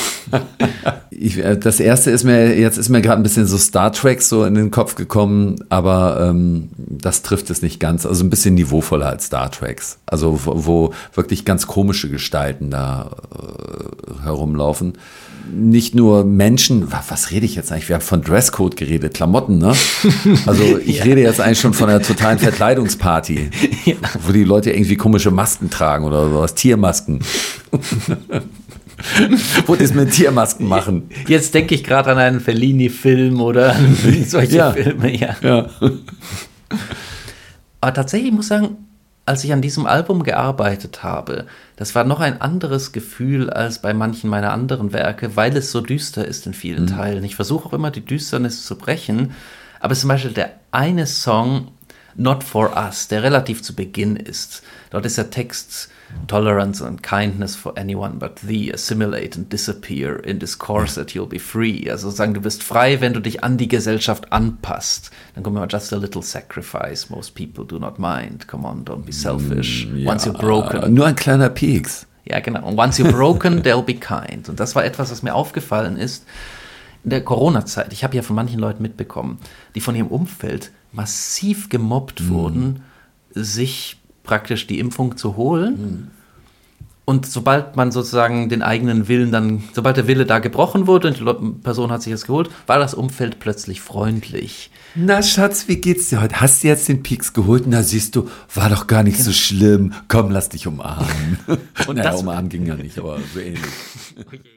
ich, äh, das erste ist mir, jetzt ist mir gerade ein bisschen so Star Trek so in den Kopf gekommen, aber ähm, das trifft es nicht ganz. Also ein bisschen niveauvoller als Star Treks. Also wo, wo wirklich ganz komische Gestalten da äh, herumlaufen nicht nur Menschen, was rede ich jetzt eigentlich? Wir haben von Dresscode geredet, Klamotten, ne? Also ich ja. rede jetzt eigentlich schon von einer totalen Verkleidungsparty, ja. wo die Leute irgendwie komische Masken tragen oder sowas, Tiermasken. wo die es mit Tiermasken machen. Jetzt denke ich gerade an einen Fellini-Film oder solche ja. Filme, ja. ja. Aber tatsächlich muss ich sagen, als ich an diesem Album gearbeitet habe, das war noch ein anderes Gefühl als bei manchen meiner anderen Werke, weil es so düster ist in vielen mhm. Teilen. Ich versuche auch immer die Düsternis zu brechen, aber zum Beispiel der eine Song, Not for Us, der relativ zu Beginn ist. Dort ist der Text Tolerance and kindness for anyone but thee assimilate and disappear in discourse that you'll be free. Also sagen, du bist frei, wenn du dich an die Gesellschaft anpasst. Dann kommen wir just a little sacrifice. Most people do not mind. Come on, don't be selfish. Mm, ja, once you're broken. Nur ein kleiner Pieks. Ja, genau. Und once you're broken, they'll be kind. Und das war etwas, was mir aufgefallen ist in der Corona-Zeit. Ich habe ja von manchen Leuten mitbekommen, die von ihrem Umfeld massiv gemobbt wurden, sich praktisch die Impfung zu holen. Mhm. Und sobald man sozusagen den eigenen Willen dann, sobald der Wille da gebrochen wurde und die Person hat sich das geholt, war das Umfeld plötzlich freundlich. Na Schatz, wie geht's dir heute? Hast du jetzt den Pieks geholt? Na siehst du, war doch gar nicht genau. so schlimm. Komm, lass dich umarmen. und naja, das umarmen ging ja nicht, aber so ähnlich.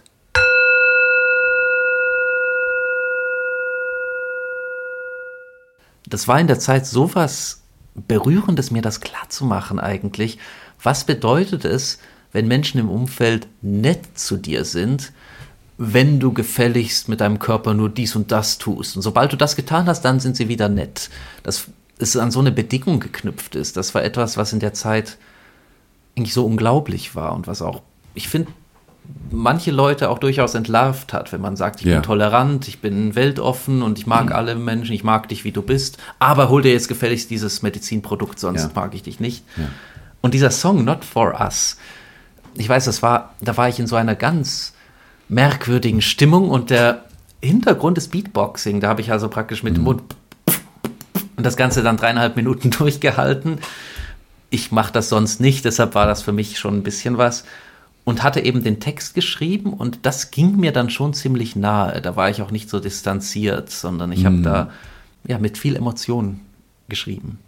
Das war in der Zeit so was Berührendes, mir das klarzumachen eigentlich. Was bedeutet es, wenn Menschen im Umfeld nett zu dir sind, wenn du gefälligst mit deinem Körper nur dies und das tust. Und sobald du das getan hast, dann sind sie wieder nett. Dass es an so eine Bedingung geknüpft ist, das war etwas, was in der Zeit eigentlich so unglaublich war und was auch, ich finde, manche Leute auch durchaus entlarvt hat, wenn man sagt, ich ja. bin tolerant, ich bin weltoffen und ich mag mhm. alle Menschen, ich mag dich, wie du bist, aber hol dir jetzt gefälligst dieses Medizinprodukt, sonst ja. mag ich dich nicht. Ja. Und dieser Song Not For Us, ich weiß, das war, da war ich in so einer ganz merkwürdigen Stimmung und der Hintergrund ist Beatboxing, da habe ich also praktisch mit mhm. dem Mund und das Ganze dann dreieinhalb Minuten durchgehalten. Ich mache das sonst nicht, deshalb war das für mich schon ein bisschen was und hatte eben den Text geschrieben und das ging mir dann schon ziemlich nahe. Da war ich auch nicht so distanziert, sondern ich habe hm. da ja mit viel Emotion geschrieben.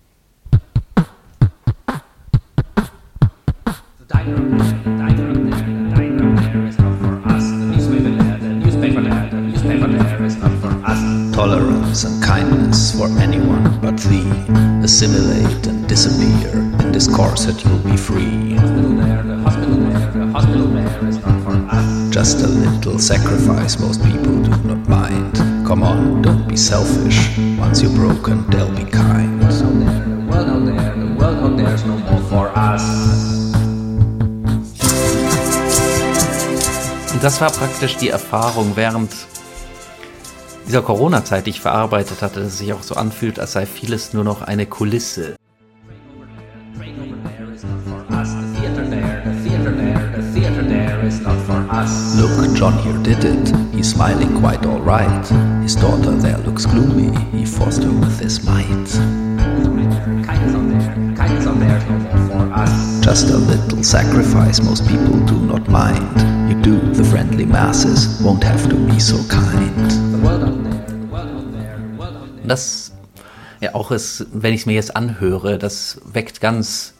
Tolerance and kindness for anyone but thee. Assimilate and disappear in this corset you'll be free. Just a little sacrifice most people do not mind. Come on, don't be selfish. Once you're broken, they'll be kind. The world out there, the world out there's no more for us. Und das war praktisch die Erfahrung während dieser Corona-Zeit, die ich verarbeitet hatte, dass es sich auch so anfühlt, als sei vieles nur noch eine Kulisse. John here did it. He's smiling quite alright. His daughter there looks gloomy. He forced her with his might. Just a little sacrifice most people do not mind. You do, the friendly masses won't have to be so kind. Das, ja, auch ist, wenn ich es mir jetzt anhöre, das weckt ganz,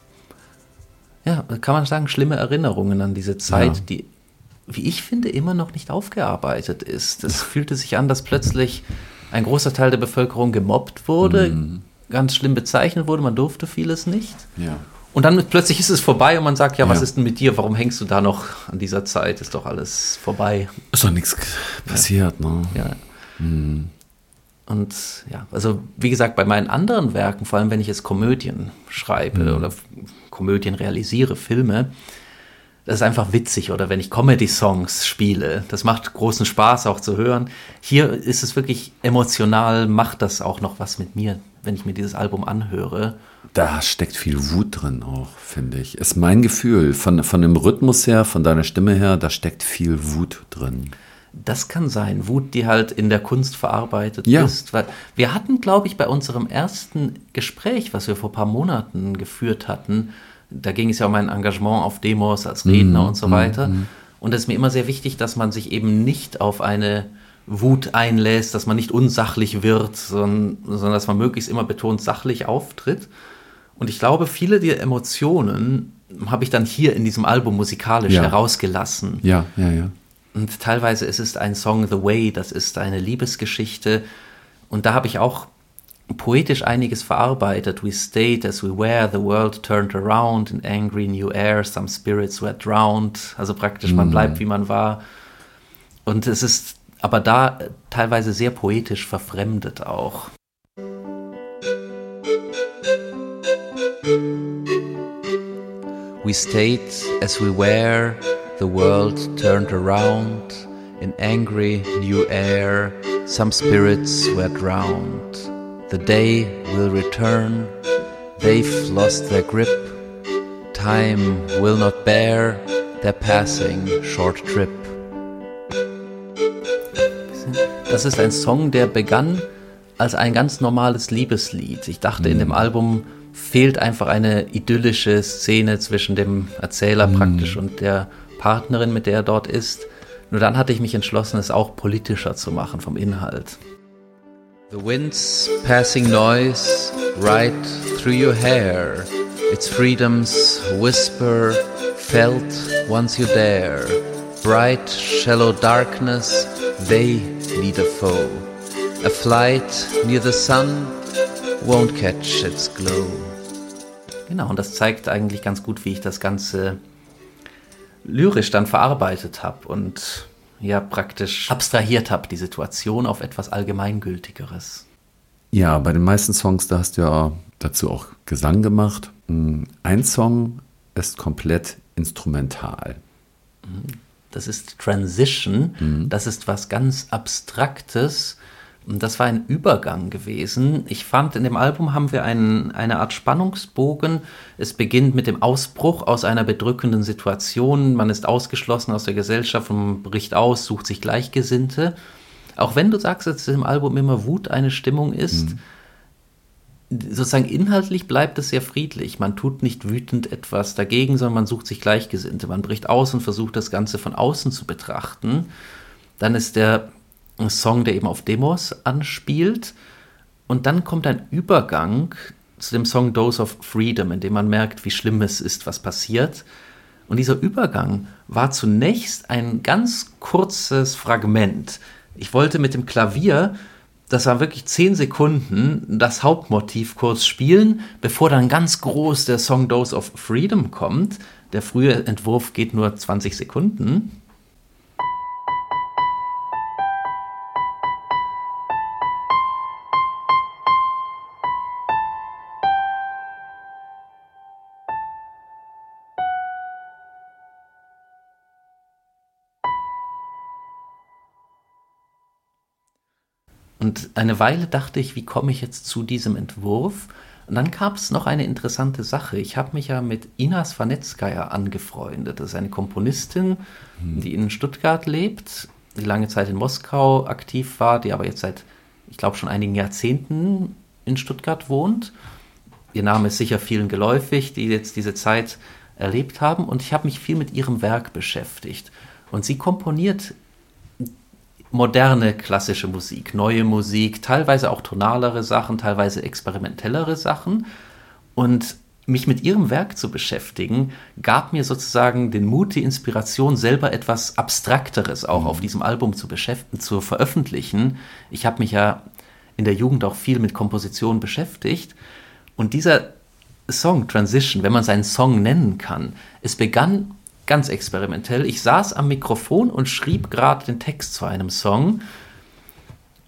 ja, kann man sagen, schlimme Erinnerungen an diese Zeit, Ja. die, wie ich finde, immer noch nicht aufgearbeitet ist. Es fühlte sich an, dass plötzlich ein großer Teil der Bevölkerung gemobbt wurde, Mhm. ganz schlimm bezeichnet wurde, man durfte vieles nicht. Ja. Und dann plötzlich ist es vorbei und man sagt, ja, was Ja. ist denn mit dir? Warum hängst du da noch an dieser Zeit? Ist doch alles vorbei. Ist doch nichts passiert, ne? Ja. Und ja, also wie gesagt, bei meinen anderen Werken, vor allem wenn ich jetzt Komödien schreibe oder F- Komödien realisiere, Filme, das ist einfach witzig. Oder wenn ich Comedy-Songs spiele, das macht großen Spaß auch zu hören. Hier ist es wirklich emotional, macht das auch noch was mit mir, wenn ich mir dieses Album anhöre. Da steckt viel Wut drin auch, finde ich. Ist mein Gefühl. Von, von dem Rhythmus her, von deiner Stimme her, da steckt viel Wut drin. Das kann sein, Wut, die halt in der Kunst verarbeitet Ja. ist. Weil wir hatten, glaube ich, bei unserem ersten Gespräch, was wir vor ein paar Monaten geführt hatten, da ging es ja um mein Engagement auf Demos als Redner und so weiter. Und es ist mir immer sehr wichtig, dass man sich eben nicht auf eine Wut einlässt, dass man nicht unsachlich wird, sondern, sondern dass man möglichst immer betont sachlich auftritt. Und ich glaube, viele der Emotionen habe ich dann hier in diesem Album musikalisch Ja. herausgelassen. Ja, ja, ja. Und teilweise ist es ein Song The Way, das ist eine Liebesgeschichte. Und da habe ich auch poetisch einiges verarbeitet. We stayed as we were, the world turned around in angry new air, some spirits were drowned. Also praktisch, man bleibt wie man war. Und es ist aber da teilweise sehr poetisch verfremdet auch. We stayed as we were, the world turned around. In angry new air, some spirits were drowned. The day will return, they've lost their grip. Time will not bear their passing short trip. Das ist ein Song, der begann als ein ganz normales Liebeslied. Ich dachte, in dem Album fehlt einfach eine idyllische Szene zwischen dem Erzähler praktisch und der Partnerin, mit der er dort ist. Nur dann hatte ich mich entschlossen, es auch politischer zu machen vom Inhalt. The wind's passing noise right through your hair. It's freedom's whisper felt once you dare. Bright, shallow darkness, they need a foe. A flight near the sun won't catch its glow. Genau, und das zeigt eigentlich ganz gut, wie ich das Ganze lyrisch dann verarbeitet habe und ja praktisch abstrahiert habe, die Situation auf etwas Allgemeingültigeres. Ja, bei den meisten Songs, da hast du ja dazu auch Gesang gemacht. Mm, Ein Song ist komplett instrumental. Das ist Transition, das ist was ganz Abstraktes. Und das war ein Übergang gewesen. Ich fand, in dem Album haben wir einen, eine Art Spannungsbogen. Es beginnt mit dem Ausbruch aus einer bedrückenden Situation. Man ist ausgeschlossen aus der Gesellschaft und man bricht aus, sucht sich Gleichgesinnte. Auch wenn du sagst, dass im Album immer Wut eine Stimmung ist, sozusagen inhaltlich bleibt es sehr friedlich. Man tut nicht wütend etwas dagegen, sondern man sucht sich Gleichgesinnte. Man bricht aus und versucht das Ganze von außen zu betrachten. Dann ist der Song, der eben auf Demos anspielt. Und dann kommt ein Übergang zu dem Song Dose of Freedom, in dem man merkt, wie schlimm es ist, was passiert. Und dieser Übergang war zunächst ein ganz kurzes Fragment. ich wollte mit dem Klavier, das war wirklich zehn Sekunden, das Hauptmotiv kurz spielen, bevor dann ganz groß der Song Dose of Freedom kommt. Der frühe Entwurf geht nur 20 Sekunden. Und eine Weile dachte ich, wie komme ich jetzt zu diesem Entwurf? Und dann gab es noch eine interessante Sache. Ich habe mich ja mit Ina Svanetskaya angefreundet. Das ist eine Komponistin, hm. die in Stuttgart lebt, die lange Zeit in Moskau aktiv war, die aber jetzt seit, ich glaube, schon einigen Jahrzehnten in Stuttgart wohnt. Ihr Name ist sicher vielen geläufig, die jetzt diese Zeit erlebt haben. Und ich habe mich viel mit ihrem Werk beschäftigt. Und sie komponiert moderne klassische Musik, neue Musik, teilweise auch tonalere Sachen, teilweise experimentellere Sachen. Und mich mit ihrem Werk zu beschäftigen, gab mir sozusagen den Mut, die Inspiration, selber etwas Abstrakteres auch mhm. auf diesem Album zu beschäftigen, zu veröffentlichen. Ich habe mich ja in der Jugend auch viel mit Komposition beschäftigt. Und dieser Song Transition, wenn man seinen Song nennen kann, es begann ganz experimentell. Ich saß am Mikrofon und schrieb gerade den Text zu einem Song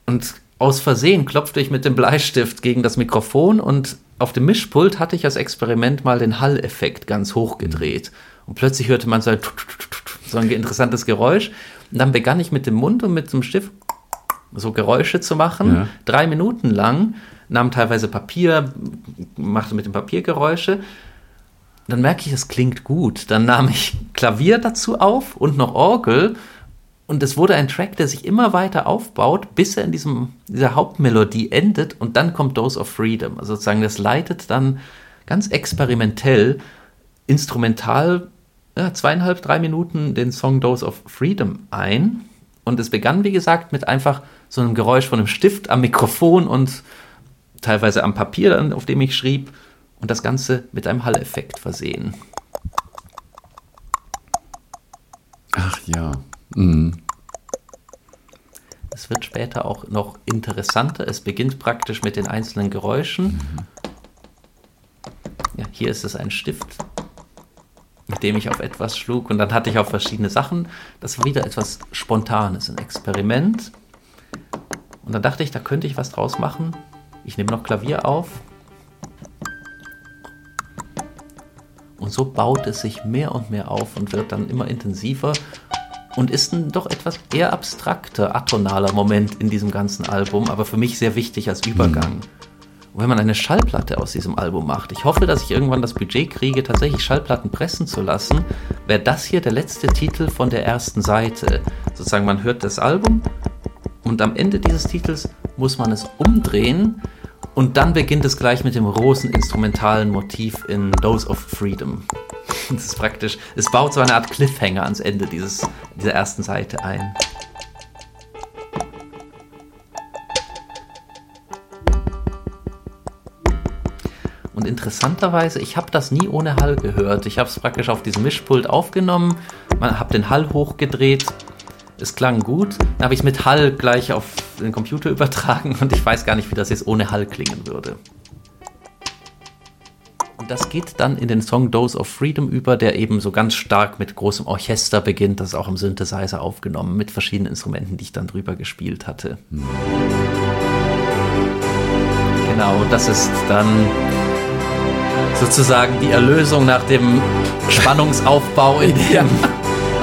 und aus Versehen klopfte ich mit dem Bleistift gegen das Mikrofon und auf dem Mischpult hatte ich als Experiment mal den Hall-Effekt ganz hoch gedreht. Und plötzlich hörte man so ein, so ein interessantes Geräusch. Und dann begann ich mit dem Mund und mit dem Stift so Geräusche zu machen, ja. drei Minuten lang, nahm teilweise Papier, machte mit dem Papier Geräusche dann merke ich, es klingt gut. Dann nahm ich Klavier dazu auf und noch Orgel. Und es wurde ein Track, der sich immer weiter aufbaut, bis er in diesem, dieser Hauptmelodie endet und dann kommt Dose of Freedom. Also sozusagen, das leitet dann ganz experimentell, instrumental, ja, zweieinhalb, drei Minuten den Song Dose of Freedom ein. Und es begann, wie gesagt, mit einfach so einem Geräusch von einem Stift am Mikrofon und teilweise am Papier, auf dem ich schrieb und das Ganze mit einem Hall-Effekt versehen. Ach ja. Mhm. Es wird später auch noch interessanter. Es beginnt praktisch mit den einzelnen Geräuschen. Mhm. Ja, hier ist es ein Stift, mit dem ich auf etwas schlug und dann hatte ich auch verschiedene Sachen. Das war wieder etwas Spontanes, ein Experiment. Und dann dachte ich, da könnte ich was draus machen. Ich nehme noch Klavier auf Und so baut es sich mehr und mehr auf und wird dann immer intensiver und ist ein doch etwas eher abstrakter, atonaler Moment in diesem ganzen Album, aber für mich sehr wichtig als Übergang. Und wenn man eine Schallplatte aus diesem Album macht, ich hoffe, dass ich irgendwann das Budget kriege, tatsächlich Schallplatten pressen zu lassen, wäre das hier der letzte Titel von der ersten Seite. Sozusagen, man hört das Album und am Ende dieses Titels muss man es umdrehen und dann beginnt es gleich mit dem großen instrumentalen Motiv in Dose of Freedom. Das ist praktisch, es baut so eine Art Cliffhanger ans Ende dieses, dieser ersten Seite ein. Und interessanterweise, ich habe das nie ohne Hall gehört. Ich habe es praktisch auf diesem Mischpult aufgenommen, habe den Hall hochgedreht es klang gut. Dann habe ich es mit Hall gleich auf den Computer übertragen und ich weiß gar nicht, wie das jetzt ohne Hall klingen würde. Und das geht dann in den Song Dose of Freedom über, der eben so ganz stark mit großem Orchester beginnt. Das ist auch im Synthesizer aufgenommen, mit verschiedenen Instrumenten, die ich dann drüber gespielt hatte. Genau, das ist dann sozusagen die Erlösung nach dem Spannungsaufbau in dem ja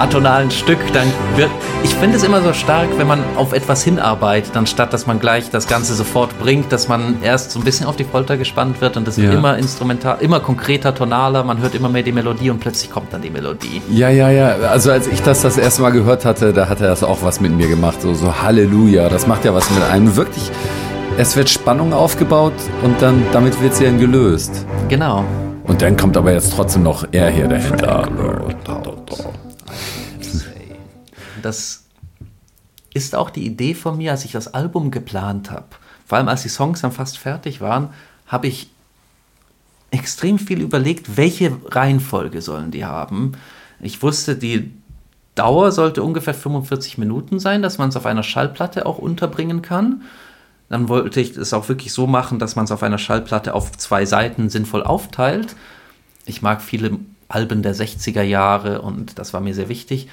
atonalen Stück, dann wird. Ich finde es immer so stark, wenn man auf etwas hinarbeitet, anstatt dass man gleich das Ganze sofort bringt, dass man erst so ein bisschen auf die Folter gespannt wird und das ja. wird immer instrumental, immer konkreter, tonaler, man hört immer mehr die Melodie und plötzlich kommt dann die Melodie. Ja, ja, ja. Also als ich das das erste Mal gehört hatte, da hat er das auch was mit mir gemacht, so, so Halleluja. Das macht ja was mit einem wirklich. Es wird Spannung aufgebaut und dann damit wird sie dann gelöst. Genau. Und dann kommt aber jetzt trotzdem noch er hier dahinter. Das ist auch die Idee von mir, als ich das Album geplant habe. Vor allem als die Songs dann fast fertig waren, habe ich extrem viel überlegt, welche Reihenfolge sollen die haben. Ich wusste, die Dauer sollte ungefähr 45 Minuten sein, dass man es auf einer Schallplatte auch unterbringen kann. Dann wollte ich es auch wirklich so machen, dass man es auf einer Schallplatte auf zwei Seiten sinnvoll aufteilt. Ich mag viele Alben der 60er Jahre und das war mir sehr wichtig.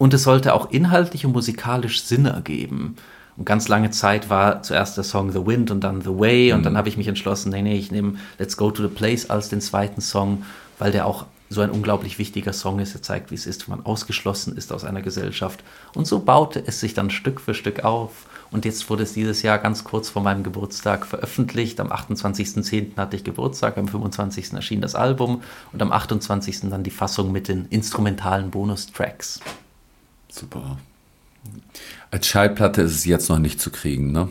Und es sollte auch inhaltlich und musikalisch Sinn ergeben. Und ganz lange Zeit war zuerst der Song The Wind und dann The Way. Und mhm. dann habe ich mich entschlossen, nee, nee, ich nehme Let's Go to the Place als den zweiten Song, weil der auch so ein unglaublich wichtiger Song ist. Er zeigt, wie es ist, wenn man ausgeschlossen ist aus einer Gesellschaft. Und so baute es sich dann Stück für Stück auf. Und jetzt wurde es dieses Jahr ganz kurz vor meinem Geburtstag veröffentlicht. Am 28.10. hatte ich Geburtstag, am 25. erschien das Album und am 28. dann die Fassung mit den instrumentalen Bonustracks. Super. Als Schallplatte ist es jetzt noch nicht zu kriegen, ne?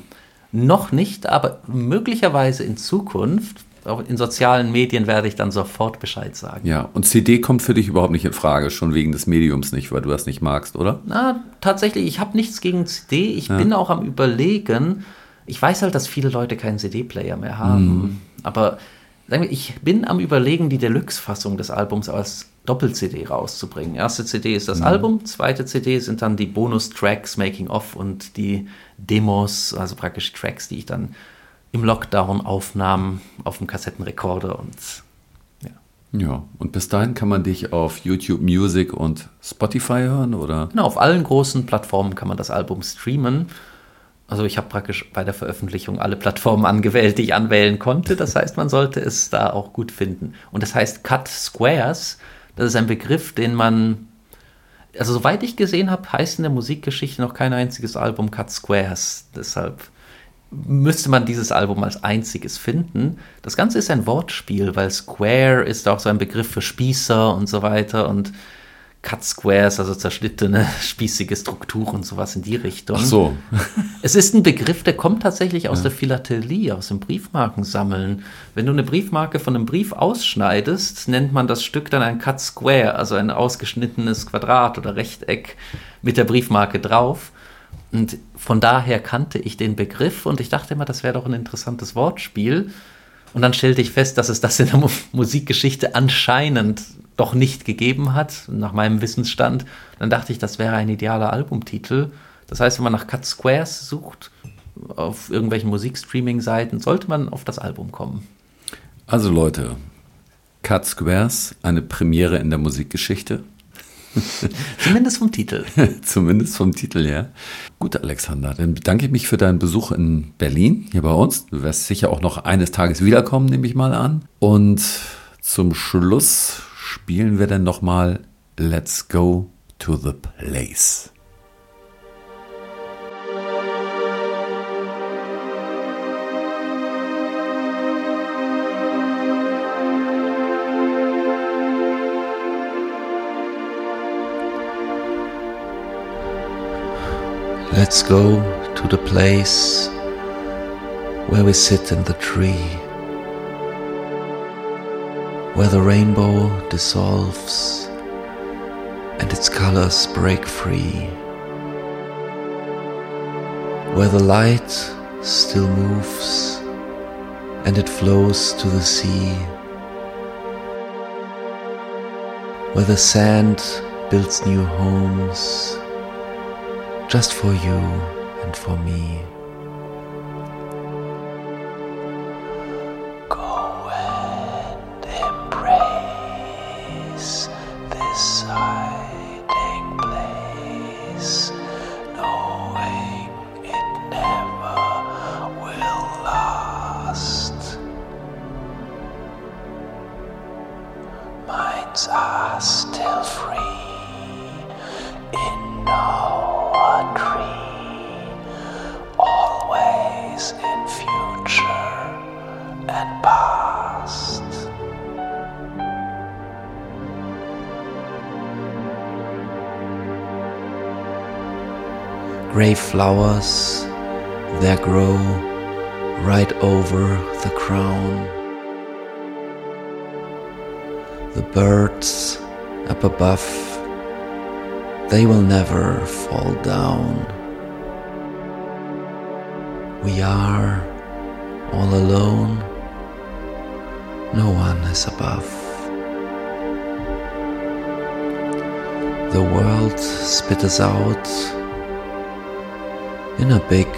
Noch nicht, aber möglicherweise in Zukunft auch in sozialen Medien werde ich dann sofort Bescheid sagen. Ja, und CD kommt für dich überhaupt nicht in Frage, schon wegen des Mediums nicht, weil du das nicht magst, oder? Na, tatsächlich, ich habe nichts gegen CD. Ich ja. bin auch am Überlegen. Ich weiß halt, dass viele Leute keinen CD-Player mehr haben. Mhm. Aber ich bin am Überlegen, die Deluxe-Fassung des Albums als Doppel-CD rauszubringen. Erste CD ist das mhm. Album, zweite CD sind dann die Bonus-Tracks, Making-of und die Demos, also praktisch Tracks, die ich dann im Lockdown Aufnahmen auf dem Kassettenrekorder und ja. Ja, und bis dahin kann man dich auf YouTube Music und Spotify hören, oder? Genau, auf allen großen Plattformen kann man das Album streamen. Also ich habe praktisch bei der Veröffentlichung alle Plattformen angewählt, die ich anwählen konnte. Das heißt, man sollte es da auch gut finden. Und das heißt Cut Squares. Das ist ein Begriff, den man, also soweit ich gesehen habe, heißt in der Musikgeschichte noch kein einziges Album Cut Squares. Deshalb müsste man dieses Album als einziges finden. Das Ganze ist ein Wortspiel, weil Square ist auch so ein Begriff für Spießer und so weiter und Cut Squares, also zerschnittene, spießige Strukturen und sowas in die Richtung. Ach so. es ist ein Begriff, der kommt tatsächlich aus ja. der Philatelie, aus dem Briefmarkensammeln. Wenn du eine Briefmarke von einem Brief ausschneidest, nennt man das Stück dann ein Cut Square, also ein ausgeschnittenes Quadrat oder Rechteck mit der Briefmarke drauf. Und von daher kannte ich den Begriff und ich dachte immer, das wäre doch ein interessantes Wortspiel. Und dann stellte ich fest, dass es das in der Musikgeschichte anscheinend doch nicht gegeben hat, nach meinem Wissensstand. Dann dachte ich, das wäre ein idealer Albumtitel. Das heißt, wenn man nach Cut Squares sucht, auf irgendwelchen Musikstreaming-Seiten, sollte man auf das Album kommen. Also Leute, Cut Squares, eine Premiere in der Musikgeschichte. Zumindest vom Titel. Zumindest vom Titel, ja. Gut, Alexander, dann bedanke ich mich für deinen Besuch in Berlin, hier bei uns. Du wirst sicher auch noch eines Tages wiederkommen, nehme ich mal an. Und zum Schluss spielen wir dann nochmal Let's Go to the Place. Let's go to the place where we sit in the tree, where the rainbow dissolves and its colors break free, where the light still moves and it flows to the sea, where the sand builds new homes just for you and for me. Flowers there grow right over the crown. The birds up above, they will never fall down. We are all alone, no one is above. the world spit us out in a big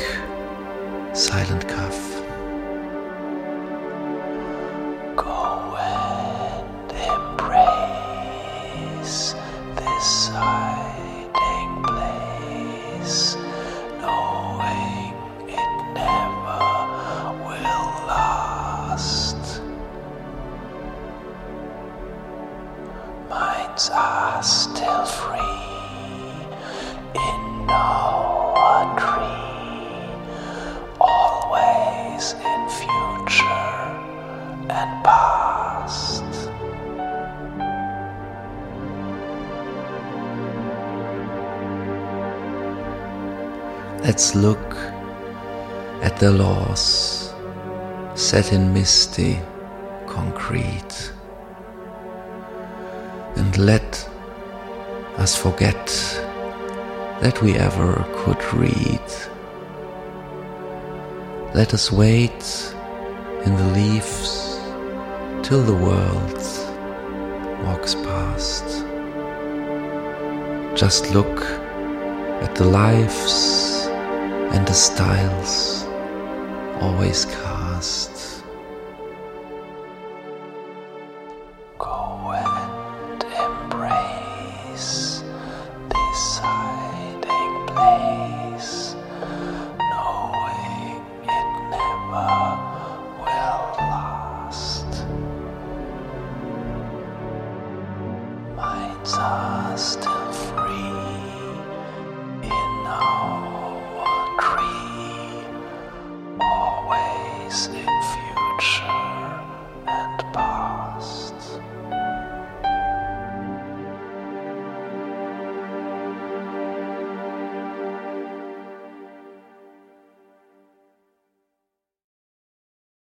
Let's look at the laws set in misty concrete and let us forget that we ever could read. Let us wait in the leaves till the world walks past. Just look at the lives and the styles always cast.